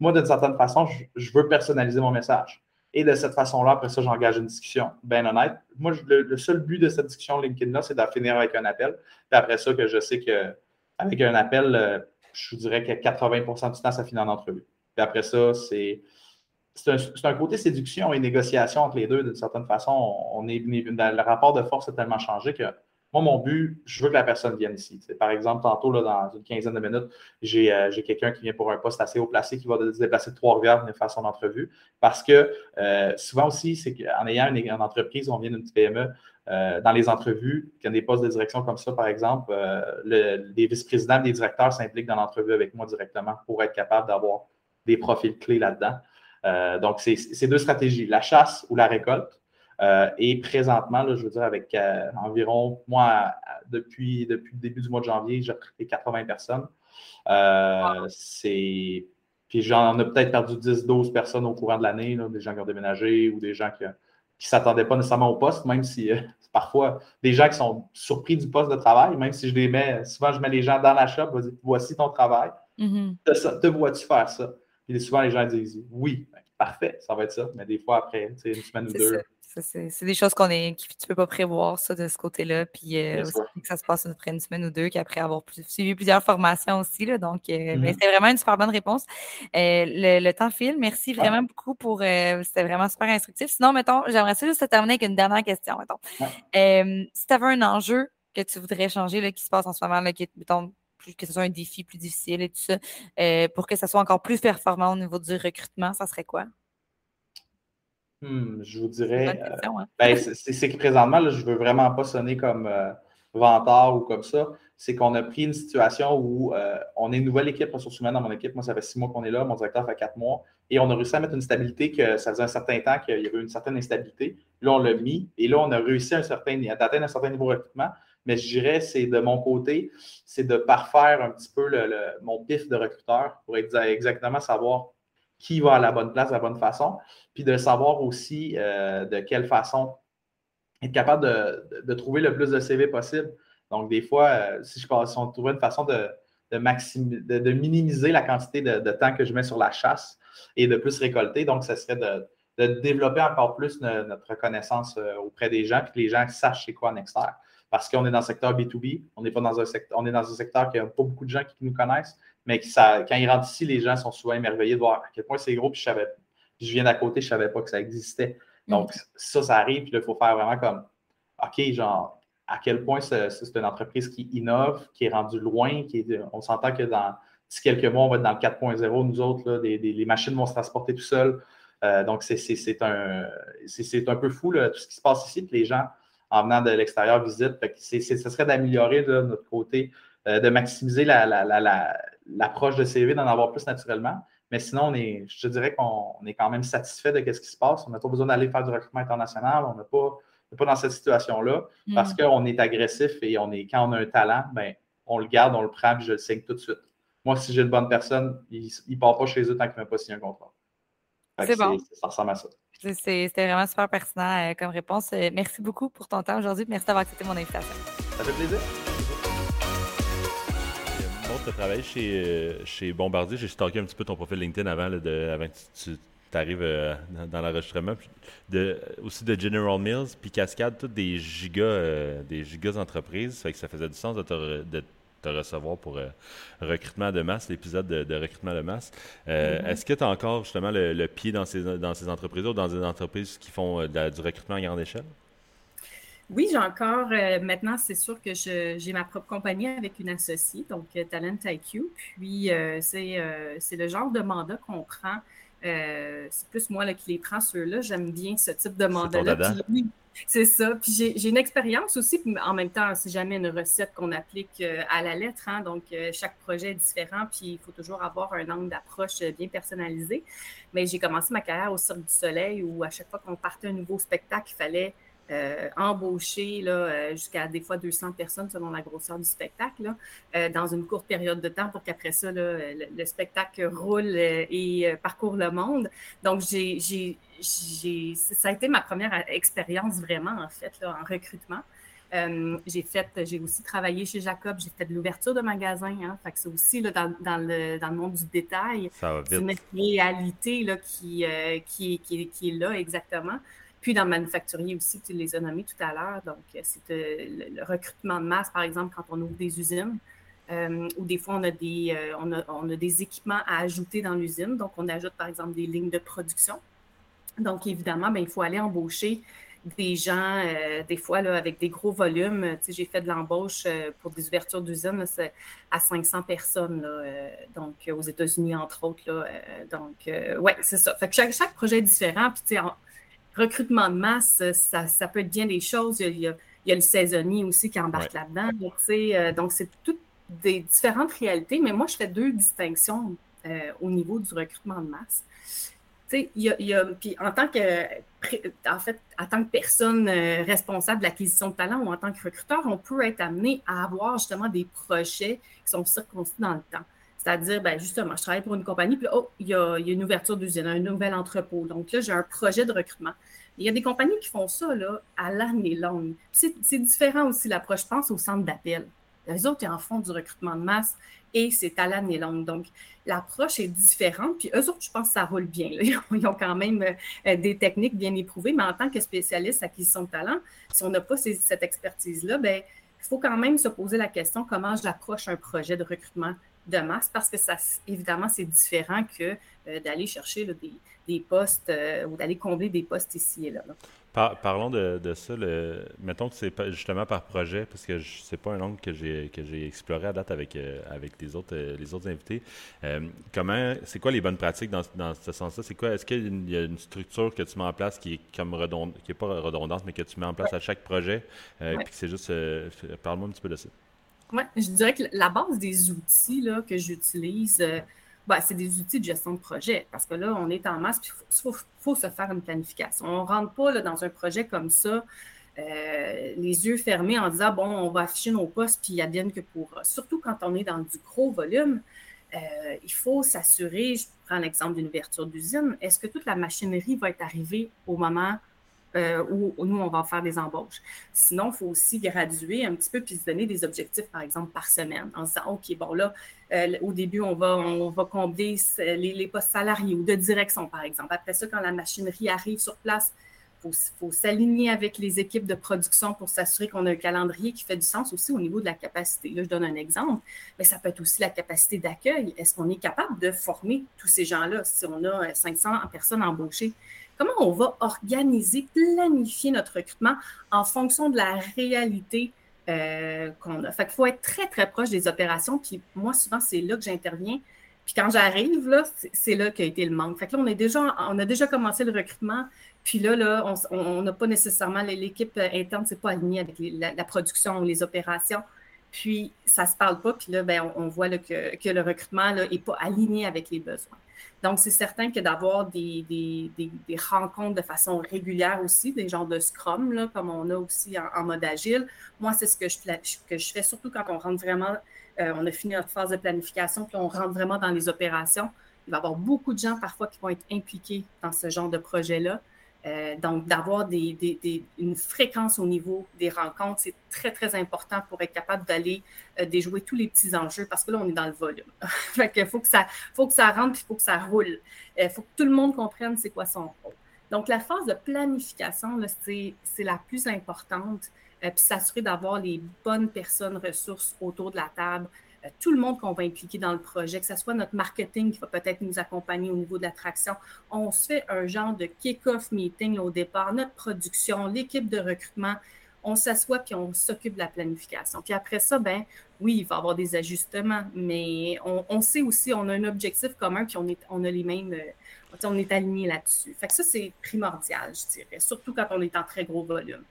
Moi, d'une certaine façon, je veux personnaliser mon message. Et de cette façon-là, après ça, j'engage une discussion. Bien honnête. Moi, le, seul but de cette discussion LinkedIn-là, c'est d'en finir avec un appel. Puis après ça, que je sais qu'avec un appel, euh, je vous dirais que 80% du temps, ça finit en entrevue. Puis après ça, c'est. C'est un, côté séduction et négociation entre les deux, d'une certaine façon. On est, le rapport de force a tellement changé que moi, mon but, je veux que la personne vienne ici. par exemple, tantôt, là, dans une quinzaine de minutes, euh, j'ai quelqu'un qui vient pour un poste assez haut placé qui va se déplacer de Trois-Rivières pour faire son entrevue. Parce que euh, souvent aussi, c'est qu'en ayant une, entreprise, on vient d'une petite PME, euh, dans les entrevues, quand des postes de direction comme ça, par exemple, les vice-présidents, les directeurs s'impliquent dans l'entrevue avec moi directement pour être capable d'avoir des profils clés là-dedans. donc, c'est deux stratégies, la chasse ou la récolte. Euh, et présentement, je veux dire, avec euh, environ, moi, depuis, depuis le début du mois de janvier, j'ai recruté 80 personnes. Euh, c'est. Puis j'en ai peut-être perdu 10-12 personnes au courant de l'année, des gens qui ont déménagé ou des gens qui ne s'attendaient pas nécessairement au poste, même si (laughs) parfois des gens qui sont surpris du poste de travail, même si je les mets, souvent je mets les gens dans la shop, voici ton travail. Mm-hmm. Te, vois-tu faire ça? Et souvent les gens disent oui, ben, parfait, ça va être ça. Mais des fois après, une semaine ou deux, c'est des choses qu'on est, que tu peux pas prévoir, ça, de ce côté-là. Puis euh, aussi, que ça se passe après une semaine ou deux, qu'après avoir suivi plusieurs formations aussi. Là, donc, euh, ben, mm-hmm. c'est vraiment une super bonne réponse. Euh, le, temps file. Merci vraiment beaucoup pour. C'était vraiment super instructif. Sinon, mettons, j'aimerais ça juste terminer avec une dernière question. Mettons. si tu avais un enjeu que tu voudrais changer, là, qui se passe en ce moment, là, qui, mettons, que ce soit un défi plus difficile et tout ça, pour que ça soit encore plus performant au niveau du recrutement, ça serait quoi? Hmm, je vous dirais. Euh, hein. ben, c'est que présentement, je ne veux vraiment pas sonner comme euh, vantard ou comme ça. C'est qu'on a pris une situation où euh, on est une nouvelle équipe ressources humaines dans mon équipe. Moi, ça fait six mois qu'on est là. Mon directeur fait quatre mois. Et on a réussi à mettre une stabilité que ça faisait un certain temps qu'il y avait une certaine instabilité. Là, on l'a mis. Et là, on a réussi à, un certain, à atteindre un certain niveau de recrutement. Mais je dirais, c'est de mon côté, c'est de parfaire un petit peu le, mon pif de recruteur pour exactement savoir qui va à la bonne place, la bonne façon, puis de savoir aussi euh, de quelle façon être capable de, trouver le plus de CV possible. Donc, des fois, euh, si, je, si on trouvait une façon de, de, minimiser la quantité de, temps que je mets sur la chasse et de plus récolter, donc, ce serait de, développer encore plus notre reconnaissance euh, auprès des gens, puis que les gens sachent c'est quoi Nexter. Parce qu'on est dans le secteur B2B, on n'est pas dans un secteur, on est dans un secteur qui n'a pas beaucoup de gens qui nous connaissent, mais ça, quand ils rentrent ici, les gens sont souvent émerveillés de voir à quel point c'est gros, puis je savais, je viens d'à côté, je ne savais pas que ça existait. Donc, mm. ça, ça arrive, puis là, il faut faire vraiment comme, OK, genre, à quel point c'est une entreprise qui innove, qui est rendue loin, qui est, on s'entend que dans d'ici quelques mois, on va être dans le 4.0, nous autres, là, les machines vont se transporter tout seuls. Euh, donc, c'est un, un peu fou tout ce qui se passe ici, puis les gens, en venant de l'extérieur, visitent. ce serait d'améliorer de notre côté, euh, de maximiser l'approche de CV, d'en avoir plus naturellement. Mais sinon, on est, je te dirais qu'on est quand même satisfait de ce qui se passe. On n'a pas besoin d'aller faire du recrutement international. On n'est pas, pas dans cette situation-là parce mm. qu'on est agressif et on est, quand on a un talent, ben, on le garde, on le prend, puis je le signe tout de suite. Moi, si j'ai une bonne personne, il ne part pas chez eux tant qu'il ne m'a pas signé un contrat. C'est bon. Ça ressemble à ça. C'était vraiment super pertinent euh, comme réponse. Euh, merci beaucoup pour ton temps aujourd'hui. Merci d'avoir accepté mon invitation. Ça fait plaisir. Tu as travaillé chez, euh, chez Bombardier. J'ai stocké un petit peu ton profil LinkedIn avant, de, avant que tu, arrives dans, l'enregistrement. De, aussi de General Mills, puis Cascade, toutes des gigas, des gigas entreprises. Fait que ça faisait du sens de te, de recevoir pour euh, recrutement de masse, l'épisode de, recrutement de masse. Euh, mm-hmm. Est-ce que tu as encore justement le, pied dans ces, dans ces entreprises ou dans des entreprises qui font euh, du recrutement à grande échelle? Oui, j'ai encore. maintenant, c'est sûr que j'ai ma propre compagnie avec une associée, donc Talent IQ. Puis, c'est le genre de mandat qu'on prend. c'est plus moi là, qui les prends, ceux-là. J'aime bien ce type de mandat-là. C'est ça. Puis j'ai une expérience aussi, en même temps, c'est jamais une recette qu'on applique euh, à la lettre. Hein. donc, euh, chaque projet est différent, puis il faut toujours avoir un angle d'approche euh, bien personnalisé. Mais j'ai commencé ma carrière au Cirque du Soleil où à chaque fois qu'on partait un nouveau spectacle, il fallait euh, embaucher euh, jusqu'à des fois 200 personnes selon la grosseur du spectacle euh, dans une courte période de temps pour qu'après ça, le, spectacle roule et parcourt le monde. Donc, j'ai, ça a été ma première expérience vraiment, en fait, en recrutement. j'ai fait, j'ai aussi travaillé chez Jacob, j'ai fait de l'ouverture de magasins. Hein, fait que c'est aussi là, dans, le, dans, le, monde du détail. C'est une réalité là, qui, qui, qui, qui, est là exactement. Puis dans le manufacturier aussi, tu les as nommés tout à l'heure. Donc, euh, c'est euh, le, recrutement de masse, par exemple, quand on ouvre des usines. Euh, ou des fois, on a, des, on, a, des équipements à ajouter dans l'usine. Donc, on ajoute, par exemple, des lignes de production. Donc, évidemment, bien, il faut aller embaucher des gens, des fois, là, avec des gros volumes. Tu sais, j'ai fait de l'embauche pour des ouvertures d'usines à 500 personnes, donc aux États-Unis, entre autres. Là, donc, oui, c'est ça. Fait que chaque, chaque, projet est différent. Puis, tu sais, recrutement de masse, ça, peut être bien des choses. Il y a, le saisonnier aussi qui embarque là-dedans. Euh, donc, c'est toutes des différentes réalités. Mais moi, je fais deux distinctions euh, au niveau du recrutement de masse. Il y a, puis en tant que, en fait, en tant que personne euh, responsable de l'acquisition de talent ou en tant que recruteur, on peut être amené à avoir justement des projets qui sont circoncis dans le temps. C'est-à-dire, ben, justement, je travaille pour une compagnie, puis oh, il y a, une ouverture d'usine, un nouvel entrepôt. Donc là, j'ai un projet de recrutement. Il y a des compagnies qui font ça là, à l'année longue. C'est différent aussi l'approche. Je pense au centre d'appel. Les autres, ils en font du recrutement de masse et c'est à l'année longue. Donc, l'approche est différente. Puis eux autres, je pense que ça roule bien. (laughs) Ils ont quand même euh, des techniques bien éprouvées, mais en tant que spécialiste acquisition de talent, si on n'a pas cette expertise-là, ben, il faut quand même se poser la question comment je un projet de recrutement de masse parce que ça, évidemment, c'est différent que euh, d'aller chercher des, postes euh, ou d'aller combler des postes ici et là. parlons de, ça. mettons que c'est justement par projet, parce que c'est pas un angle que j'ai que j'ai exploré à date avec euh, avec les autres les autres invités. comment c'est quoi les bonnes pratiques dans, dans ce sens-là? C'est quoi Est-ce qu'il y a une structure que tu mets en place qui est comme qui est pas redondante, mais que tu mets en place à chaque projet, puis c'est juste parle-moi un petit peu de ça. Oui, je dirais que la base des outils là, que j'utilise, euh, ben, c'est des outils de gestion de projet. Parce que là, on est en masse, puis il faut, se faire une planification. On ne rentre pas là, dans un projet comme ça, euh, les yeux fermés en disant bon, on va afficher nos postes, puis il y a bien que pour. Surtout quand on est dans du gros volume, euh, il faut s'assurer, je prends l'exemple d'une ouverture d'usine, est-ce que toute la machinerie va être arrivée au moment euh, où, nous, on va faire des embauches. Sinon, il faut aussi graduer un petit peu puis se donner des objectifs, par exemple, par semaine, en se disant, OK, bon, là, euh, au début, on va, on va combler les, postes salariés ou de direction, par exemple. Après ça, quand la machinerie arrive sur place, faut, s'aligner avec les équipes de production pour s'assurer qu'on a un calendrier qui fait du sens aussi au niveau de la capacité. Là, je donne un exemple, mais ça peut être aussi la capacité d'accueil. Est-ce qu'on est capable de former tous ces gens-là si on a 500 personnes embauchées? Comment on va organiser, planifier notre recrutement en fonction de la réalité euh, qu'on a? Fait qu'il faut être très, très proche des opérations. Puis moi, souvent, c'est là que j'interviens. Puis quand j'arrive, là, c'est là qu'a été le manque. Fait que là, on, est déjà, on a déjà commencé le recrutement. Puis là, là on n'a pas nécessairement l'équipe interne, c'est pas aligné avec la, production ou les opérations. Puis ça se parle pas. Puis là, ben, on, voit que, que, le recrutement n'est pas aligné avec les besoins. Donc, c'est certain que d'avoir des, des, rencontres de façon régulière aussi, des genres de scrum, comme on a aussi en, mode agile. Moi, c'est ce que je, que je fais, surtout quand on rentre vraiment, euh, on a fini notre phase de planification, puis on rentre vraiment dans les opérations. Il va y avoir beaucoup de gens parfois qui vont être impliqués dans ce genre de projet-là. Euh, donc, d'avoir une fréquence au niveau des rencontres, c'est très, très important pour être capable d'aller euh, déjouer tous les petits enjeux parce que là, on est dans le volume. (laughs) fait qu'il faut que ça, faut que ça rentre, il faut que ça roule. Il euh, faut que tout le monde comprenne c'est quoi son rôle. Donc, la phase de planification, c'est la plus importante. puis s'assurer d'avoir les bonnes personnes ressources autour de la table euh, tout le monde qu'on va impliquer dans le projet, que ce soit notre marketing qui va peut-être nous accompagner au niveau de l'attraction. On se fait un genre de kick-off meeting au départ, notre production, l'équipe de recrutement. On s'assoit puis on s'occupe de la planification. Puis après ça, ben oui, il va y avoir des ajustements, mais on, sait aussi, on a un objectif commun puis on, est, on a les mêmes, euh, on est aligné là-dessus. Fait que ça, c'est primordial, je dirais, surtout quand on est en très gros volume.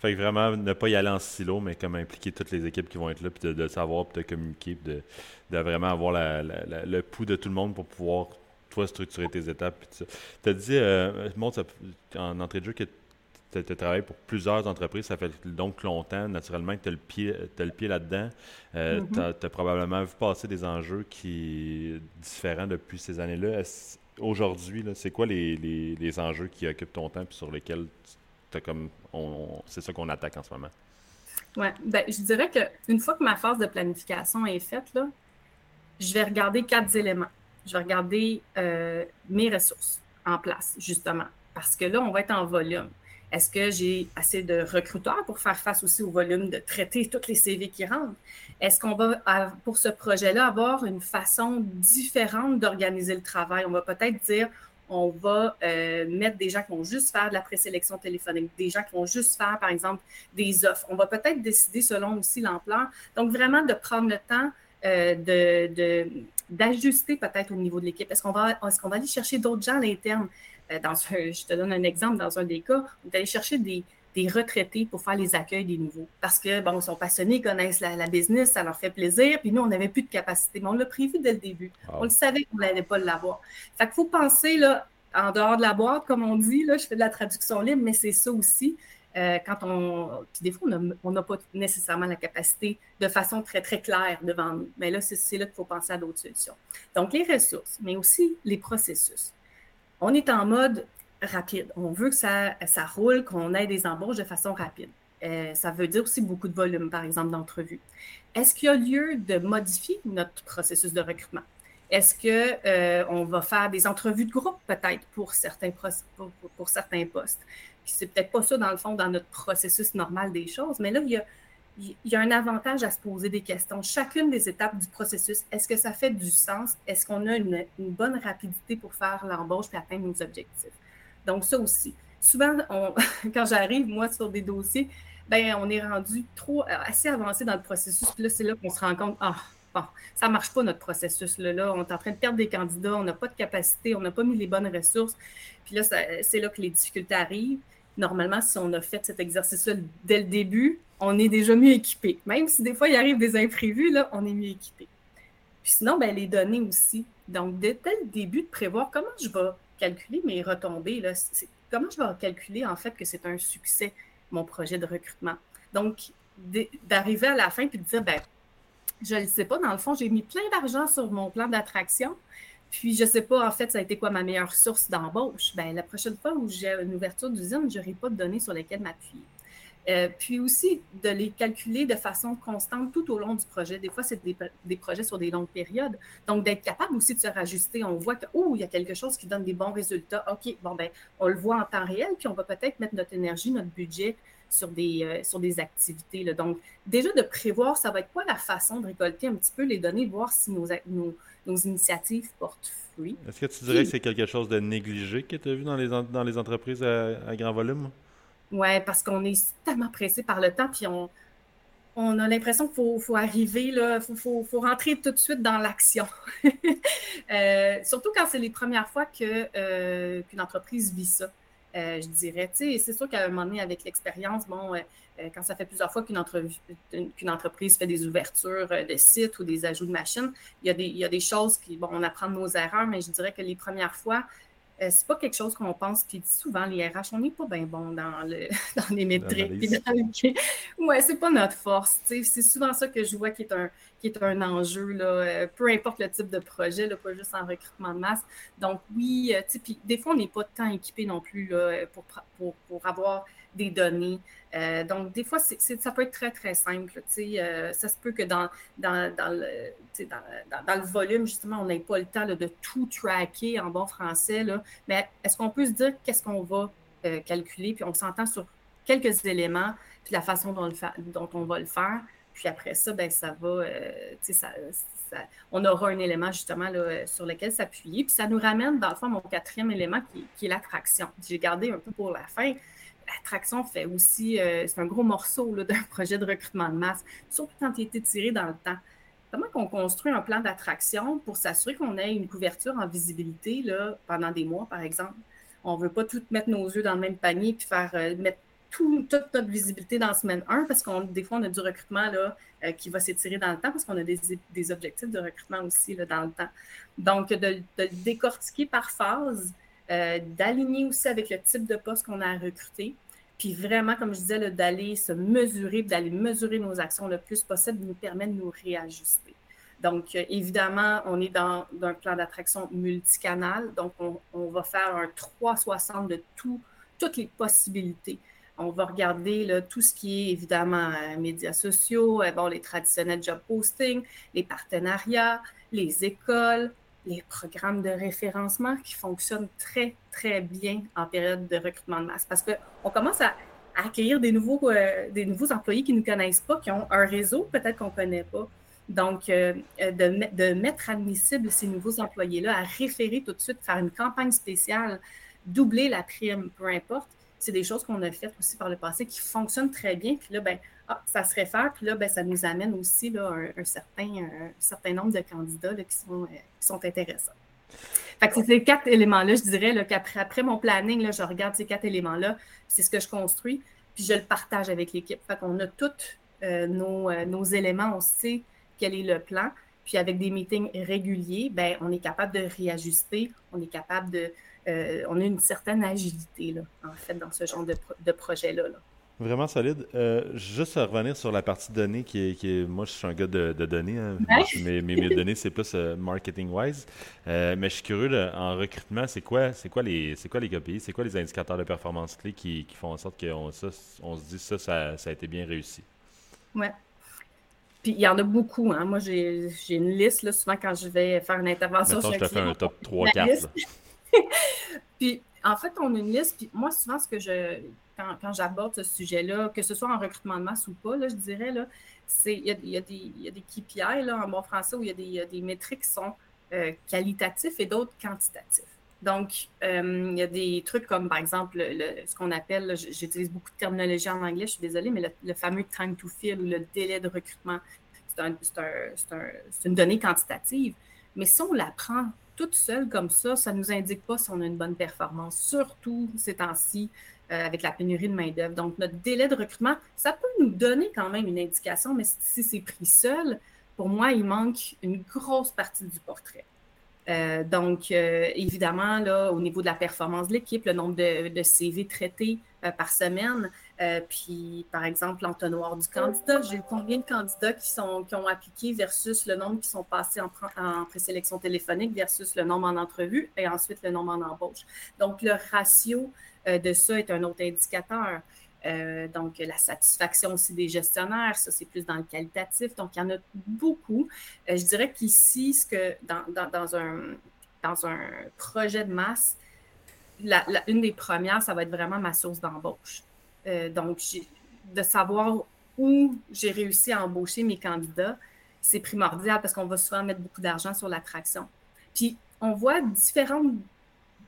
Fait que vraiment, ne pas y aller en silo, mais comme impliquer toutes les équipes qui vont être là, puis de, savoir, puis de communiquer, puis de, vraiment avoir le pouls de tout le monde pour pouvoir, toi, structurer tes étapes. Tu as dit, euh, en entrée de jeu, que tu as travaillé pour plusieurs entreprises, ça fait donc longtemps, naturellement, que tu as le pied, le pied là-dedans. Euh, mm-hmm. Tu as, probablement vu passer des enjeux qui différents depuis ces années-là. Aujourd'hui, c'est quoi les, les, enjeux qui occupent ton temps et sur lesquels tu comme c'est ça qu'on attaque en ce moment. Oui, ben, je dirais qu'une fois que ma phase de planification est faite, là, je vais regarder quatre éléments. Je vais regarder euh, mes ressources en place, justement, parce que là, on va être en volume. Est-ce que j'ai assez de recruteurs pour faire face aussi au volume de traiter toutes les CV qui rentrent? Est-ce qu'on va, pour ce projet-là, avoir une façon différente d'organiser le travail? On va peut-être dire, on va euh, mettre des gens qui vont juste faire de la présélection téléphonique, des gens qui vont juste faire, par exemple, des offres. On va peut-être décider selon aussi l'ampleur. Donc, vraiment de prendre le temps euh, d'ajuster peut-être au niveau de l'équipe. Est-ce qu'on va, aller chercher d'autres gens à l'interne? Euh, dans je te donne un exemple, dans un des cas, on chercher des, des retraités pour faire les accueils des nouveaux. Parce que, bon, ils sont passionnés, ils connaissent la, business, ça leur fait plaisir. Puis nous, on n'avait plus de capacité. Mais on l'a prévu dès le début. On le savait qu'on n'allait pas l'avoir. Fait qu'il faut penser, là, en dehors de la boîte, comme on dit, là, je fais de la traduction libre, mais c'est ça aussi. Euh, quand on. Puis des fois, on n'a pas nécessairement la capacité de façon très, très claire devant nous. Mais là, c'est là qu'il faut penser à d'autres solutions. Donc, les ressources, mais aussi les processus. On est en mode rapide. On veut que ça, ça roule, qu'on ait des embauches de façon rapide. Euh, ça veut dire aussi beaucoup de volume, par exemple, d'entrevue. Est-ce qu'il y a lieu de modifier notre processus de recrutement? Est-ce qu'on euh, va faire des entrevues de groupe peut-être pour certains, pour, pour, certains postes? c'est peut-être pas ça, dans le fond, dans notre processus normal des choses, mais là, il y a, il y a un avantage à se poser des questions. Chacune des étapes du processus, est-ce que ça fait du sens? Est-ce qu'on a une, une, bonne rapidité pour faire l'embauche et atteindre nos objectifs? Donc, ça aussi. Souvent, (laughs) quand j'arrive, moi, sur des dossiers, ben, on est rendu trop euh, assez avancé dans le processus. Puis là, c'est là qu'on se rend compte, ah, bon, ça ne marche pas notre processus. Là, là, on est en train de perdre des candidats, on n'a pas de capacité, on n'a pas mis les bonnes ressources. Puis là, c'est là que les difficultés arrivent. Normalement, si on a fait cet exercice-là dès le début, on est déjà mieux équipé. Même si des fois, il arrive des imprévus, là, on est mieux équipé. Puis sinon, ben, les données aussi. Donc, dès le début, de prévoir comment je vais calculer mes retombées. Là, comment je vais calculer en fait que c'est un succès, mon projet de recrutement? Donc, d'arriver à la fin et de dire, ben, je ne sais pas, dans le fond, j'ai mis plein d'argent sur mon plan d'attraction, puis je ne sais pas, en fait, ça a été quoi ma meilleure source d'embauche. Ben, la prochaine fois où j'ai une ouverture d'usine, je n'aurai pas de données sur lesquelles m'appuyer. Euh, puis aussi de les calculer de façon constante tout au long du projet. Des fois, c'est des, projets sur des longues périodes. Donc, d'être capable aussi de se rajuster. On voit que, oh, il y a quelque chose qui donne des bons résultats. OK, bon, ben, on le voit en temps réel, puis on va peut-être mettre notre énergie, notre budget sur des, euh, sur des activités. Là. Donc, déjà de prévoir, ça va être quoi la façon de récolter un petit peu les données, de voir si nos, nos, nos initiatives portent fruit. Est-ce que tu dirais que c'est quelque chose de négligé que tu as vu dans les, dans les entreprises à grand volume? Oui, parce qu'on est tellement pressé par le temps, puis on, on a l'impression qu'il faut, arriver, il faut, faut, rentrer tout de suite dans l'action. (laughs) Euh, surtout quand c'est les premières fois euh, qu'une entreprise vit ça. Euh, je dirais, tu c'est sûr qu'à un moment donné, avec l'expérience, bon, quand ça fait plusieurs fois qu'une entreprise fait des ouvertures de sites ou des ajouts de machines, il y a des, il y a des choses qui, bon, on apprend de nos erreurs, mais je dirais que les premières fois, euh, c'est pas quelque chose qu'on pense, puis souvent, les RH, on n'est pas bien bon dans, le, (laughs) dans les métriques. ouais, c'est pas notre force. C'est souvent ça que je vois qui est un, qui est un enjeu, là, euh, peu importe le type de projet, là, pas juste en recrutement de masse. Donc, oui, euh, puis des fois, on n'est pas tant équipé non plus là, pour, pour, pour avoir des données. Euh, donc, des fois, ça peut être très, très simple. Euh, ça se peut que dans, dans, dans, le, dans, le, volume, justement, on n'ait pas le temps de tout tracker en bon français. Là. Mais est-ce qu'on peut se dire qu'est-ce qu'on va euh, calculer? Puis on s'entend sur quelques éléments, puis la façon dont, on va le faire. Puis après ça, ben, ça va, ça, on aura un élément justement là, sur lequel s'appuyer. Puis ça nous ramène, dans le fond, mon quatrième élément qui, qui est l'attraction. J'ai gardé un peu pour la fin l'attraction fait aussi, euh, c'est un gros morceau (laughs) d'un projet de recrutement de masse, surtout quand il été tiré dans le temps. Comment on construit un plan d'attraction pour s'assurer qu'on ait une couverture en visibilité là, pendant des mois, par exemple? On ne veut pas tout mettre nos yeux dans le même panier puis faire euh, mettre toute notre visibilité dans semaine 1 parce qu'on des fois, on a du recrutement là, euh, qui va s'étirer dans le temps parce qu'on a des, des, objectifs de recrutement aussi là, dans le temps. Donc, de, de le décortiquer par phase, d'aligner aussi avec le type de poste qu'on a à recruter. Puis vraiment, comme je disais, d'aller se mesurer, d'aller mesurer nos actions le plus possible nous permet de nous réajuster. Donc, euh, évidemment, on est dans, un plan d'attraction multicanal. Donc, on, va faire un 360 de tout, toutes les possibilités. On va regarder tout ce qui est évidemment euh, médias sociaux, bon, les traditionnels job posting, les partenariats, les écoles, les programmes de référencement qui fonctionnent très, très bien en période de recrutement de masse parce qu'on commence à, accueillir des nouveaux, euh, des nouveaux employés qui ne nous connaissent pas, qui ont un réseau peut-être qu'on ne connaît pas. Donc, euh, euh, de, mettre admissible ces nouveaux employés-là à référer tout de suite, faire une campagne spéciale, doubler la prime, peu importe, c'est des choses qu'on a faites aussi par le passé qui fonctionnent très bien. Puis là, ben, ah, ça se réfère, puis là, ben, ça nous amène aussi là, un, certain, un certain nombre de candidats qui, sont, euh, qui sont intéressants. Fait que c'est ces quatre éléments-là, je dirais qu'après après mon planning, là, je regarde ces quatre éléments-là, c'est ce que je construis, puis je le partage avec l'équipe. Fait qu'on a tous euh, nos, euh, nos, éléments, on sait quel est le plan, puis avec des meetings réguliers, ben, on est capable de réajuster, on est capable de... on a une certaine agilité, là, en fait, dans ce genre de, de projet-là. là. Vraiment solide. Euh, juste à revenir sur la partie données, qui est, qui moi je suis un gars de, données. Hein. Mes, mes, données, c'est plus euh, marketing-wise. Euh, mais je suis curieux, en recrutement, c'est quoi, c'est quoi les c'est quoi les KPI, c'est quoi les indicateurs de performance clés qui, font en sorte qu'on on se dit ça, ça, ça, a été bien réussi? Oui. Puis il y en a beaucoup. Hein. Moi, j'ai une liste, là, souvent quand je vais faire une intervention. Mettons, je te fais un top 3-4. (laughs) (laughs) puis en fait, on a une liste. Puis moi, souvent, ce que je quand, j'aborde ce sujet-là, que ce soit en recrutement de masse ou pas, là, je dirais, là, c'est, il, y a, des, il y a des KPI là, en bon français où il y a des, des métriques qui sont euh, qualitatifs et d'autres quantitatifs. Donc, euh, il y a des trucs comme, par exemple, le, ce qu'on appelle, j'utilise beaucoup de terminologie en anglais, je suis désolée, mais le, fameux time to fill ou le délai de recrutement, c'est un, un, un, une donnée quantitative. Mais si on la prend toute seule comme ça, ça ne nous indique pas si on a une bonne performance, surtout ces temps-ci euh, avec la pénurie de main-d'œuvre. Donc, notre délai de recrutement, ça peut nous donner quand même une indication, mais si c'est pris seul, pour moi, il manque une grosse partie du portrait. Euh, donc, euh, évidemment, là, au niveau de la performance de l'équipe, le nombre de, CV traités par semaine, puis, par exemple, l'entonnoir du candidat, j'ai combien de candidats qui, sont, qui ont appliqué versus le nombre qui sont passés en, en présélection téléphonique versus le nombre en entrevue et ensuite le nombre en embauche? Donc, le ratio euh, de ça est un autre indicateur. Euh, donc, la satisfaction aussi des gestionnaires, ça, c'est plus dans le qualitatif. Donc, il y en a beaucoup. Euh, je dirais qu'ici, ce que dans, dans, un, dans un projet de masse, la, une des premières, ça va être vraiment ma source d'embauche. Euh, donc, de savoir où j'ai réussi à embaucher mes candidats, c'est primordial parce qu'on va souvent mettre beaucoup d'argent sur l'attraction. Puis, on voit différents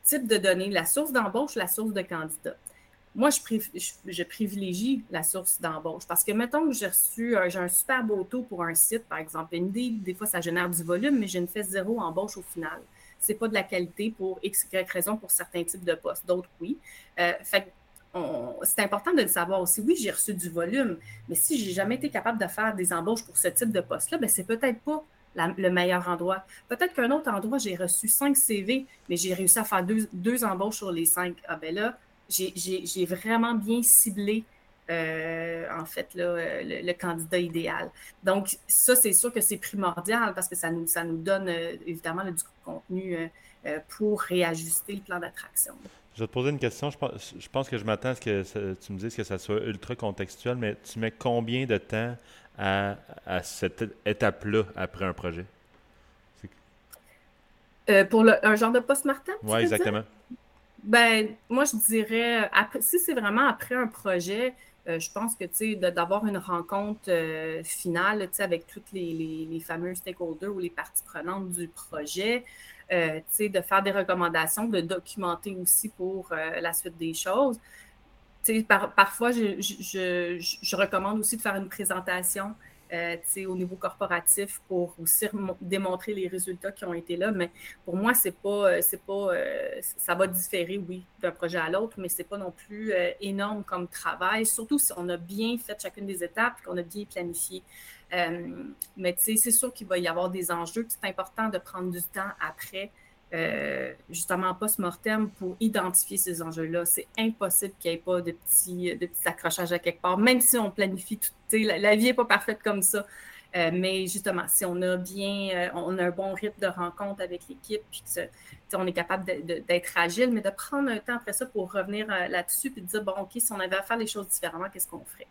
types de données, la source d'embauche, la source de candidats moi, je, privilégie la source d'embauche parce que, mettons que j'ai reçu, un super beau taux pour un site, par exemple, Indeed, des fois, ça génère du volume, mais je ne fais zéro embauche au final. Ce n'est pas de la qualité pour X, Y raison pour certains types de postes. D'autres, oui. Euh, c'est important de le savoir aussi. Oui, j'ai reçu du volume, mais si j'ai jamais été capable de faire des embauches pour ce type de poste-là, ben c'est peut-être pas le meilleur endroit. Peut-être qu'un autre endroit, j'ai reçu cinq CV, mais j'ai réussi à faire deux, embauches sur les cinq. Ah ben là, j'ai vraiment bien ciblé euh, en fait, le, candidat idéal. Donc, ça, c'est sûr que c'est primordial parce que ça nous, ça nous donne euh, évidemment du contenu euh, pour réajuster le plan d'attraction. Je vais te poser une question. Je pense, que je m'attends à ce que tu me dises que ça soit ultra contextuel, mais tu mets combien de temps à, cette étape-là après un projet? pour un genre de post-mortem? Oui, exactement. Ben, moi, je dirais, si c'est vraiment après un projet, euh, je pense que, tu sais, d'avoir une rencontre euh, finale, tu sais, avec toutes les, les, fameux stakeholders ou les parties prenantes du projet, euh, de faire des recommandations, de documenter aussi pour la suite des choses. Parfois, je, recommande aussi de faire une présentation euh, au niveau corporatif pour aussi démontrer les résultats qui ont été là. Mais pour moi, c'est pas, euh, c'est pas, euh, ça va différer, oui, d'un projet à l'autre, mais c'est pas non plus énorme comme travail, surtout si on a bien fait chacune des étapes et qu'on a bien planifié. Mais c'est sûr qu'il va y avoir des enjeux, c'est important de prendre du temps après euh, justement post-mortem pour identifier ces enjeux-là. C'est impossible qu'il n'y ait pas de petits, de petits accrochages à quelque part, même si on planifie tout. La, la vie n'est pas parfaite comme ça. Euh, mais justement, si on a bien, euh, on a un bon rythme de rencontre avec l'équipe, puis on est capable d'être agile, mais de prendre un temps après ça pour revenir là-dessus, puis de dire, bon, OK, si on avait à faire les choses différemment, qu'est-ce qu'on ferait?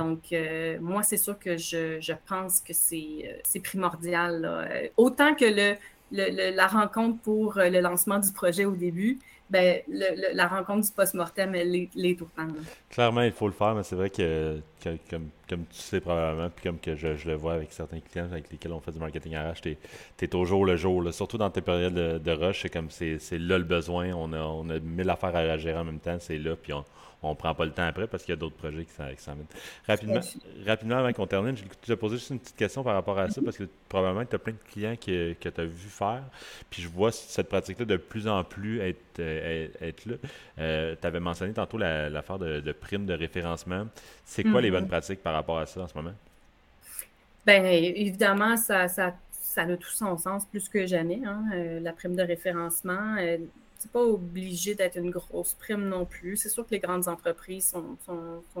Donc, moi, c'est sûr que je, je pense que c'est primordial. Autant que le, la rencontre pour euh, le lancement du projet au début, ben, la rencontre du post-mortem, elle est, tout le temps. Clairement, il faut le faire, mais c'est vrai que, comme, comme, tu sais probablement, puis comme que je, le vois avec certains clients avec lesquels on fait du marketing RH, tu es, toujours le jour. Surtout dans tes périodes de, rush, c'est comme c'est là le besoin. On a, on a mille affaires à gérer en même temps, c'est là, puis on, on prend pas le temps après parce qu'il y a d'autres projets qui s'en viennent. Rapidement, rapidement avant qu'on termine, je vais te poser juste une petite question par rapport à ça parce que probablement tu as plein de clients que, que tu as vu faire. Puis je vois cette pratique-là de plus en plus être, euh, être là. Euh, tu avais mentionné tantôt l'affaire de, de primes de référencement. C'est quoi les bonnes mm-hmm. pratiques par rapport à ça en ce moment? Bien, évidemment, ça, ça, ça a tout son sens plus que jamais. Hein, euh, la prime de référencement c'est pas obligé d'être une grosse prime non plus. C'est sûr que les grandes entreprises sont,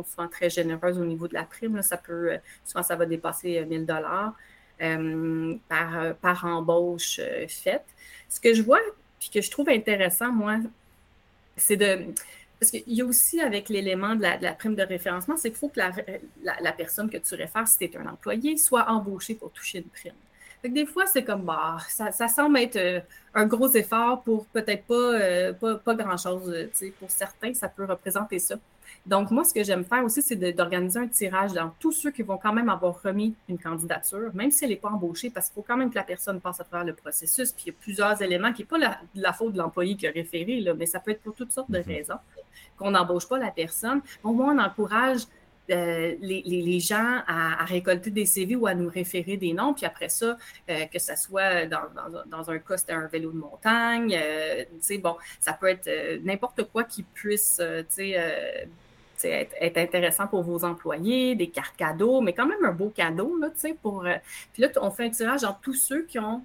souvent très généreuses au niveau de la prime. Ça peut, euh, souvent, ça va dépasser 1000 euh, dollars euh, par, par embauche faite. Ce que je vois, puis que je trouve intéressant, moi, c'est de. Parce qu'il y a aussi avec l'élément de, la, prime de référencement, c'est qu'il faut que la, la, personne que tu réfères, si tu es un employé, soit embauchée pour toucher une prime des fois, c'est comme, bah, ça, semble être euh, un gros effort pour peut-être pas, euh, pas, grand-chose. Euh, pour certains, ça peut représenter ça. Donc, moi, ce que j'aime faire aussi, c'est d'organiser un tirage dans tous ceux qui vont quand même avoir remis une candidature, même si elle n'est pas embauchée, parce qu'il faut quand même que la personne passe à travers le processus. Puis il y a plusieurs éléments qui n'est pas la, faute de l'employé qui a référé, là, mais ça peut être pour toutes sortes de mm-hmm. raisons qu'on n'embauche pas la personne. Au moins, on encourage euh, les, gens à, récolter des CV ou à nous référer des noms. Puis après ça, euh, que ce soit dans, un cas, c'était un vélo de montagne. Euh, bon, ça peut être n'importe quoi qui puisse être, être, intéressant pour vos employés, des cartes cadeaux, mais quand même un beau cadeau, là, pour... puis là, on fait un tirage dans tous ceux qui ont,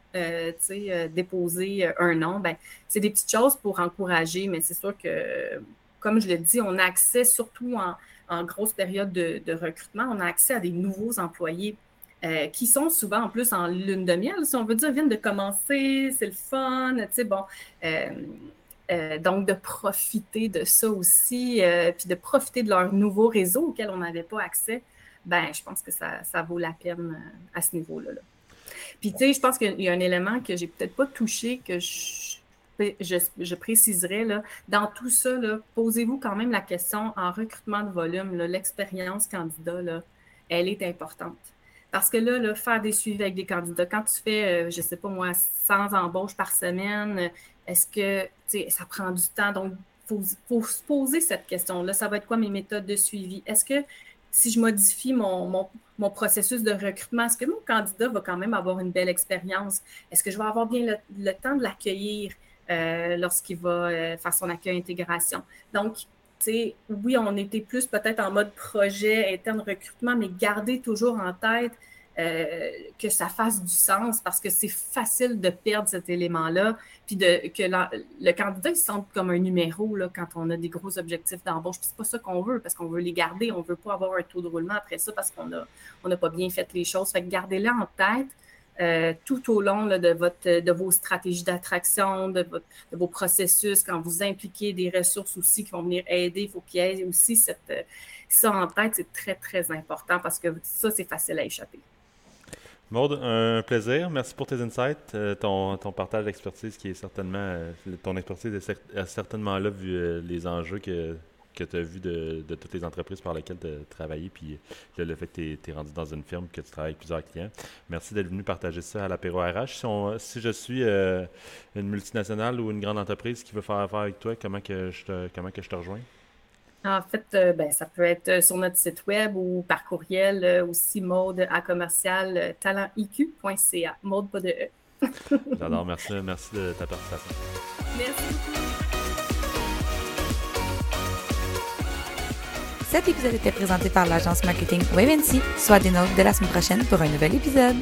déposé un nom. Ben, c'est des petites choses pour encourager, mais c'est sûr que, comme je l'ai dit, on a accès surtout en en grosse période de, recrutement, on a accès à des nouveaux employés euh, qui sont souvent en plus en lune de miel, si on veut dire, viennent de commencer, c'est le fun, tu sais, bon. Euh, Euh, donc, de profiter de ça aussi, puis de profiter de leur nouveau réseau auquel on n'avait pas accès, ben, je pense que ça, ça vaut la peine à ce niveau-là. Puis, tu sais, je pense qu'il y a un élément que j'ai peut-être pas touché, que je, je, préciserai, là, dans tout ça, posez-vous quand même la question en recrutement de volume, l'expérience candidat, elle est importante. Parce que là, faire des suivis avec des candidats, quand tu fais, euh, je ne sais pas moi, 100 embauches par semaine, est-ce que ça prend du temps? Donc, il faut, se poser cette question-là. Ça va être quoi mes méthodes de suivi? Est-ce que si je modifie mon, processus de recrutement, est-ce que mon candidat va quand même avoir une belle expérience? Est-ce que je vais avoir bien le, temps de l'accueillir? Euh, lorsqu'il va euh, faire son accueil intégration? Donc, oui, on était plus peut-être en mode projet, interne recrutement, mais gardez toujours en tête euh, que ça fasse du sens parce que c'est facile de perdre cet élément-là, puis de, que le candidat il se sente comme un numéro là, quand on a des gros objectifs d'embauche. Puis c'est pas ça qu'on veut parce qu'on veut les garder, on veut pas avoir un taux de roulement après ça parce qu'on n'a on a pas bien fait les choses. Fait que gardez-le en tête. Euh, tout au long de, votre, de vos stratégies d'attraction, de, vos processus, quand vous impliquez des ressources aussi qui vont venir aider, il faut qu'il y ait aussi cette, euh, ça en tête, c'est très, très important parce que ça, c'est facile à échapper. Maude, un plaisir. Merci pour tes insights, euh, ton, ton, partage d'expertise qui est certainement, ton expertise est certainement là vu les enjeux que que tu as vu de, toutes les entreprises par lesquelles tu as travaillé, puis le fait que tu es, rendu dans une firme, que tu travailles avec plusieurs clients. Merci d'être venu partager ça à l'apéro RH. Si, si, je suis euh, une multinationale ou une grande entreprise qui veut faire affaire avec toi, comment que je te, comment que je te rejoins? En fait, euh, ben, ça peut être euh, sur notre site web ou par courriel aussi mode à commercial talentiq.ca. Mode pas de E. J'adore, merci, merci de ta participation. Merci beaucoup. Cet épisode était présenté par l'agence marketing WebNC. Soit des notes de la semaine prochaine pour un nouvel épisode.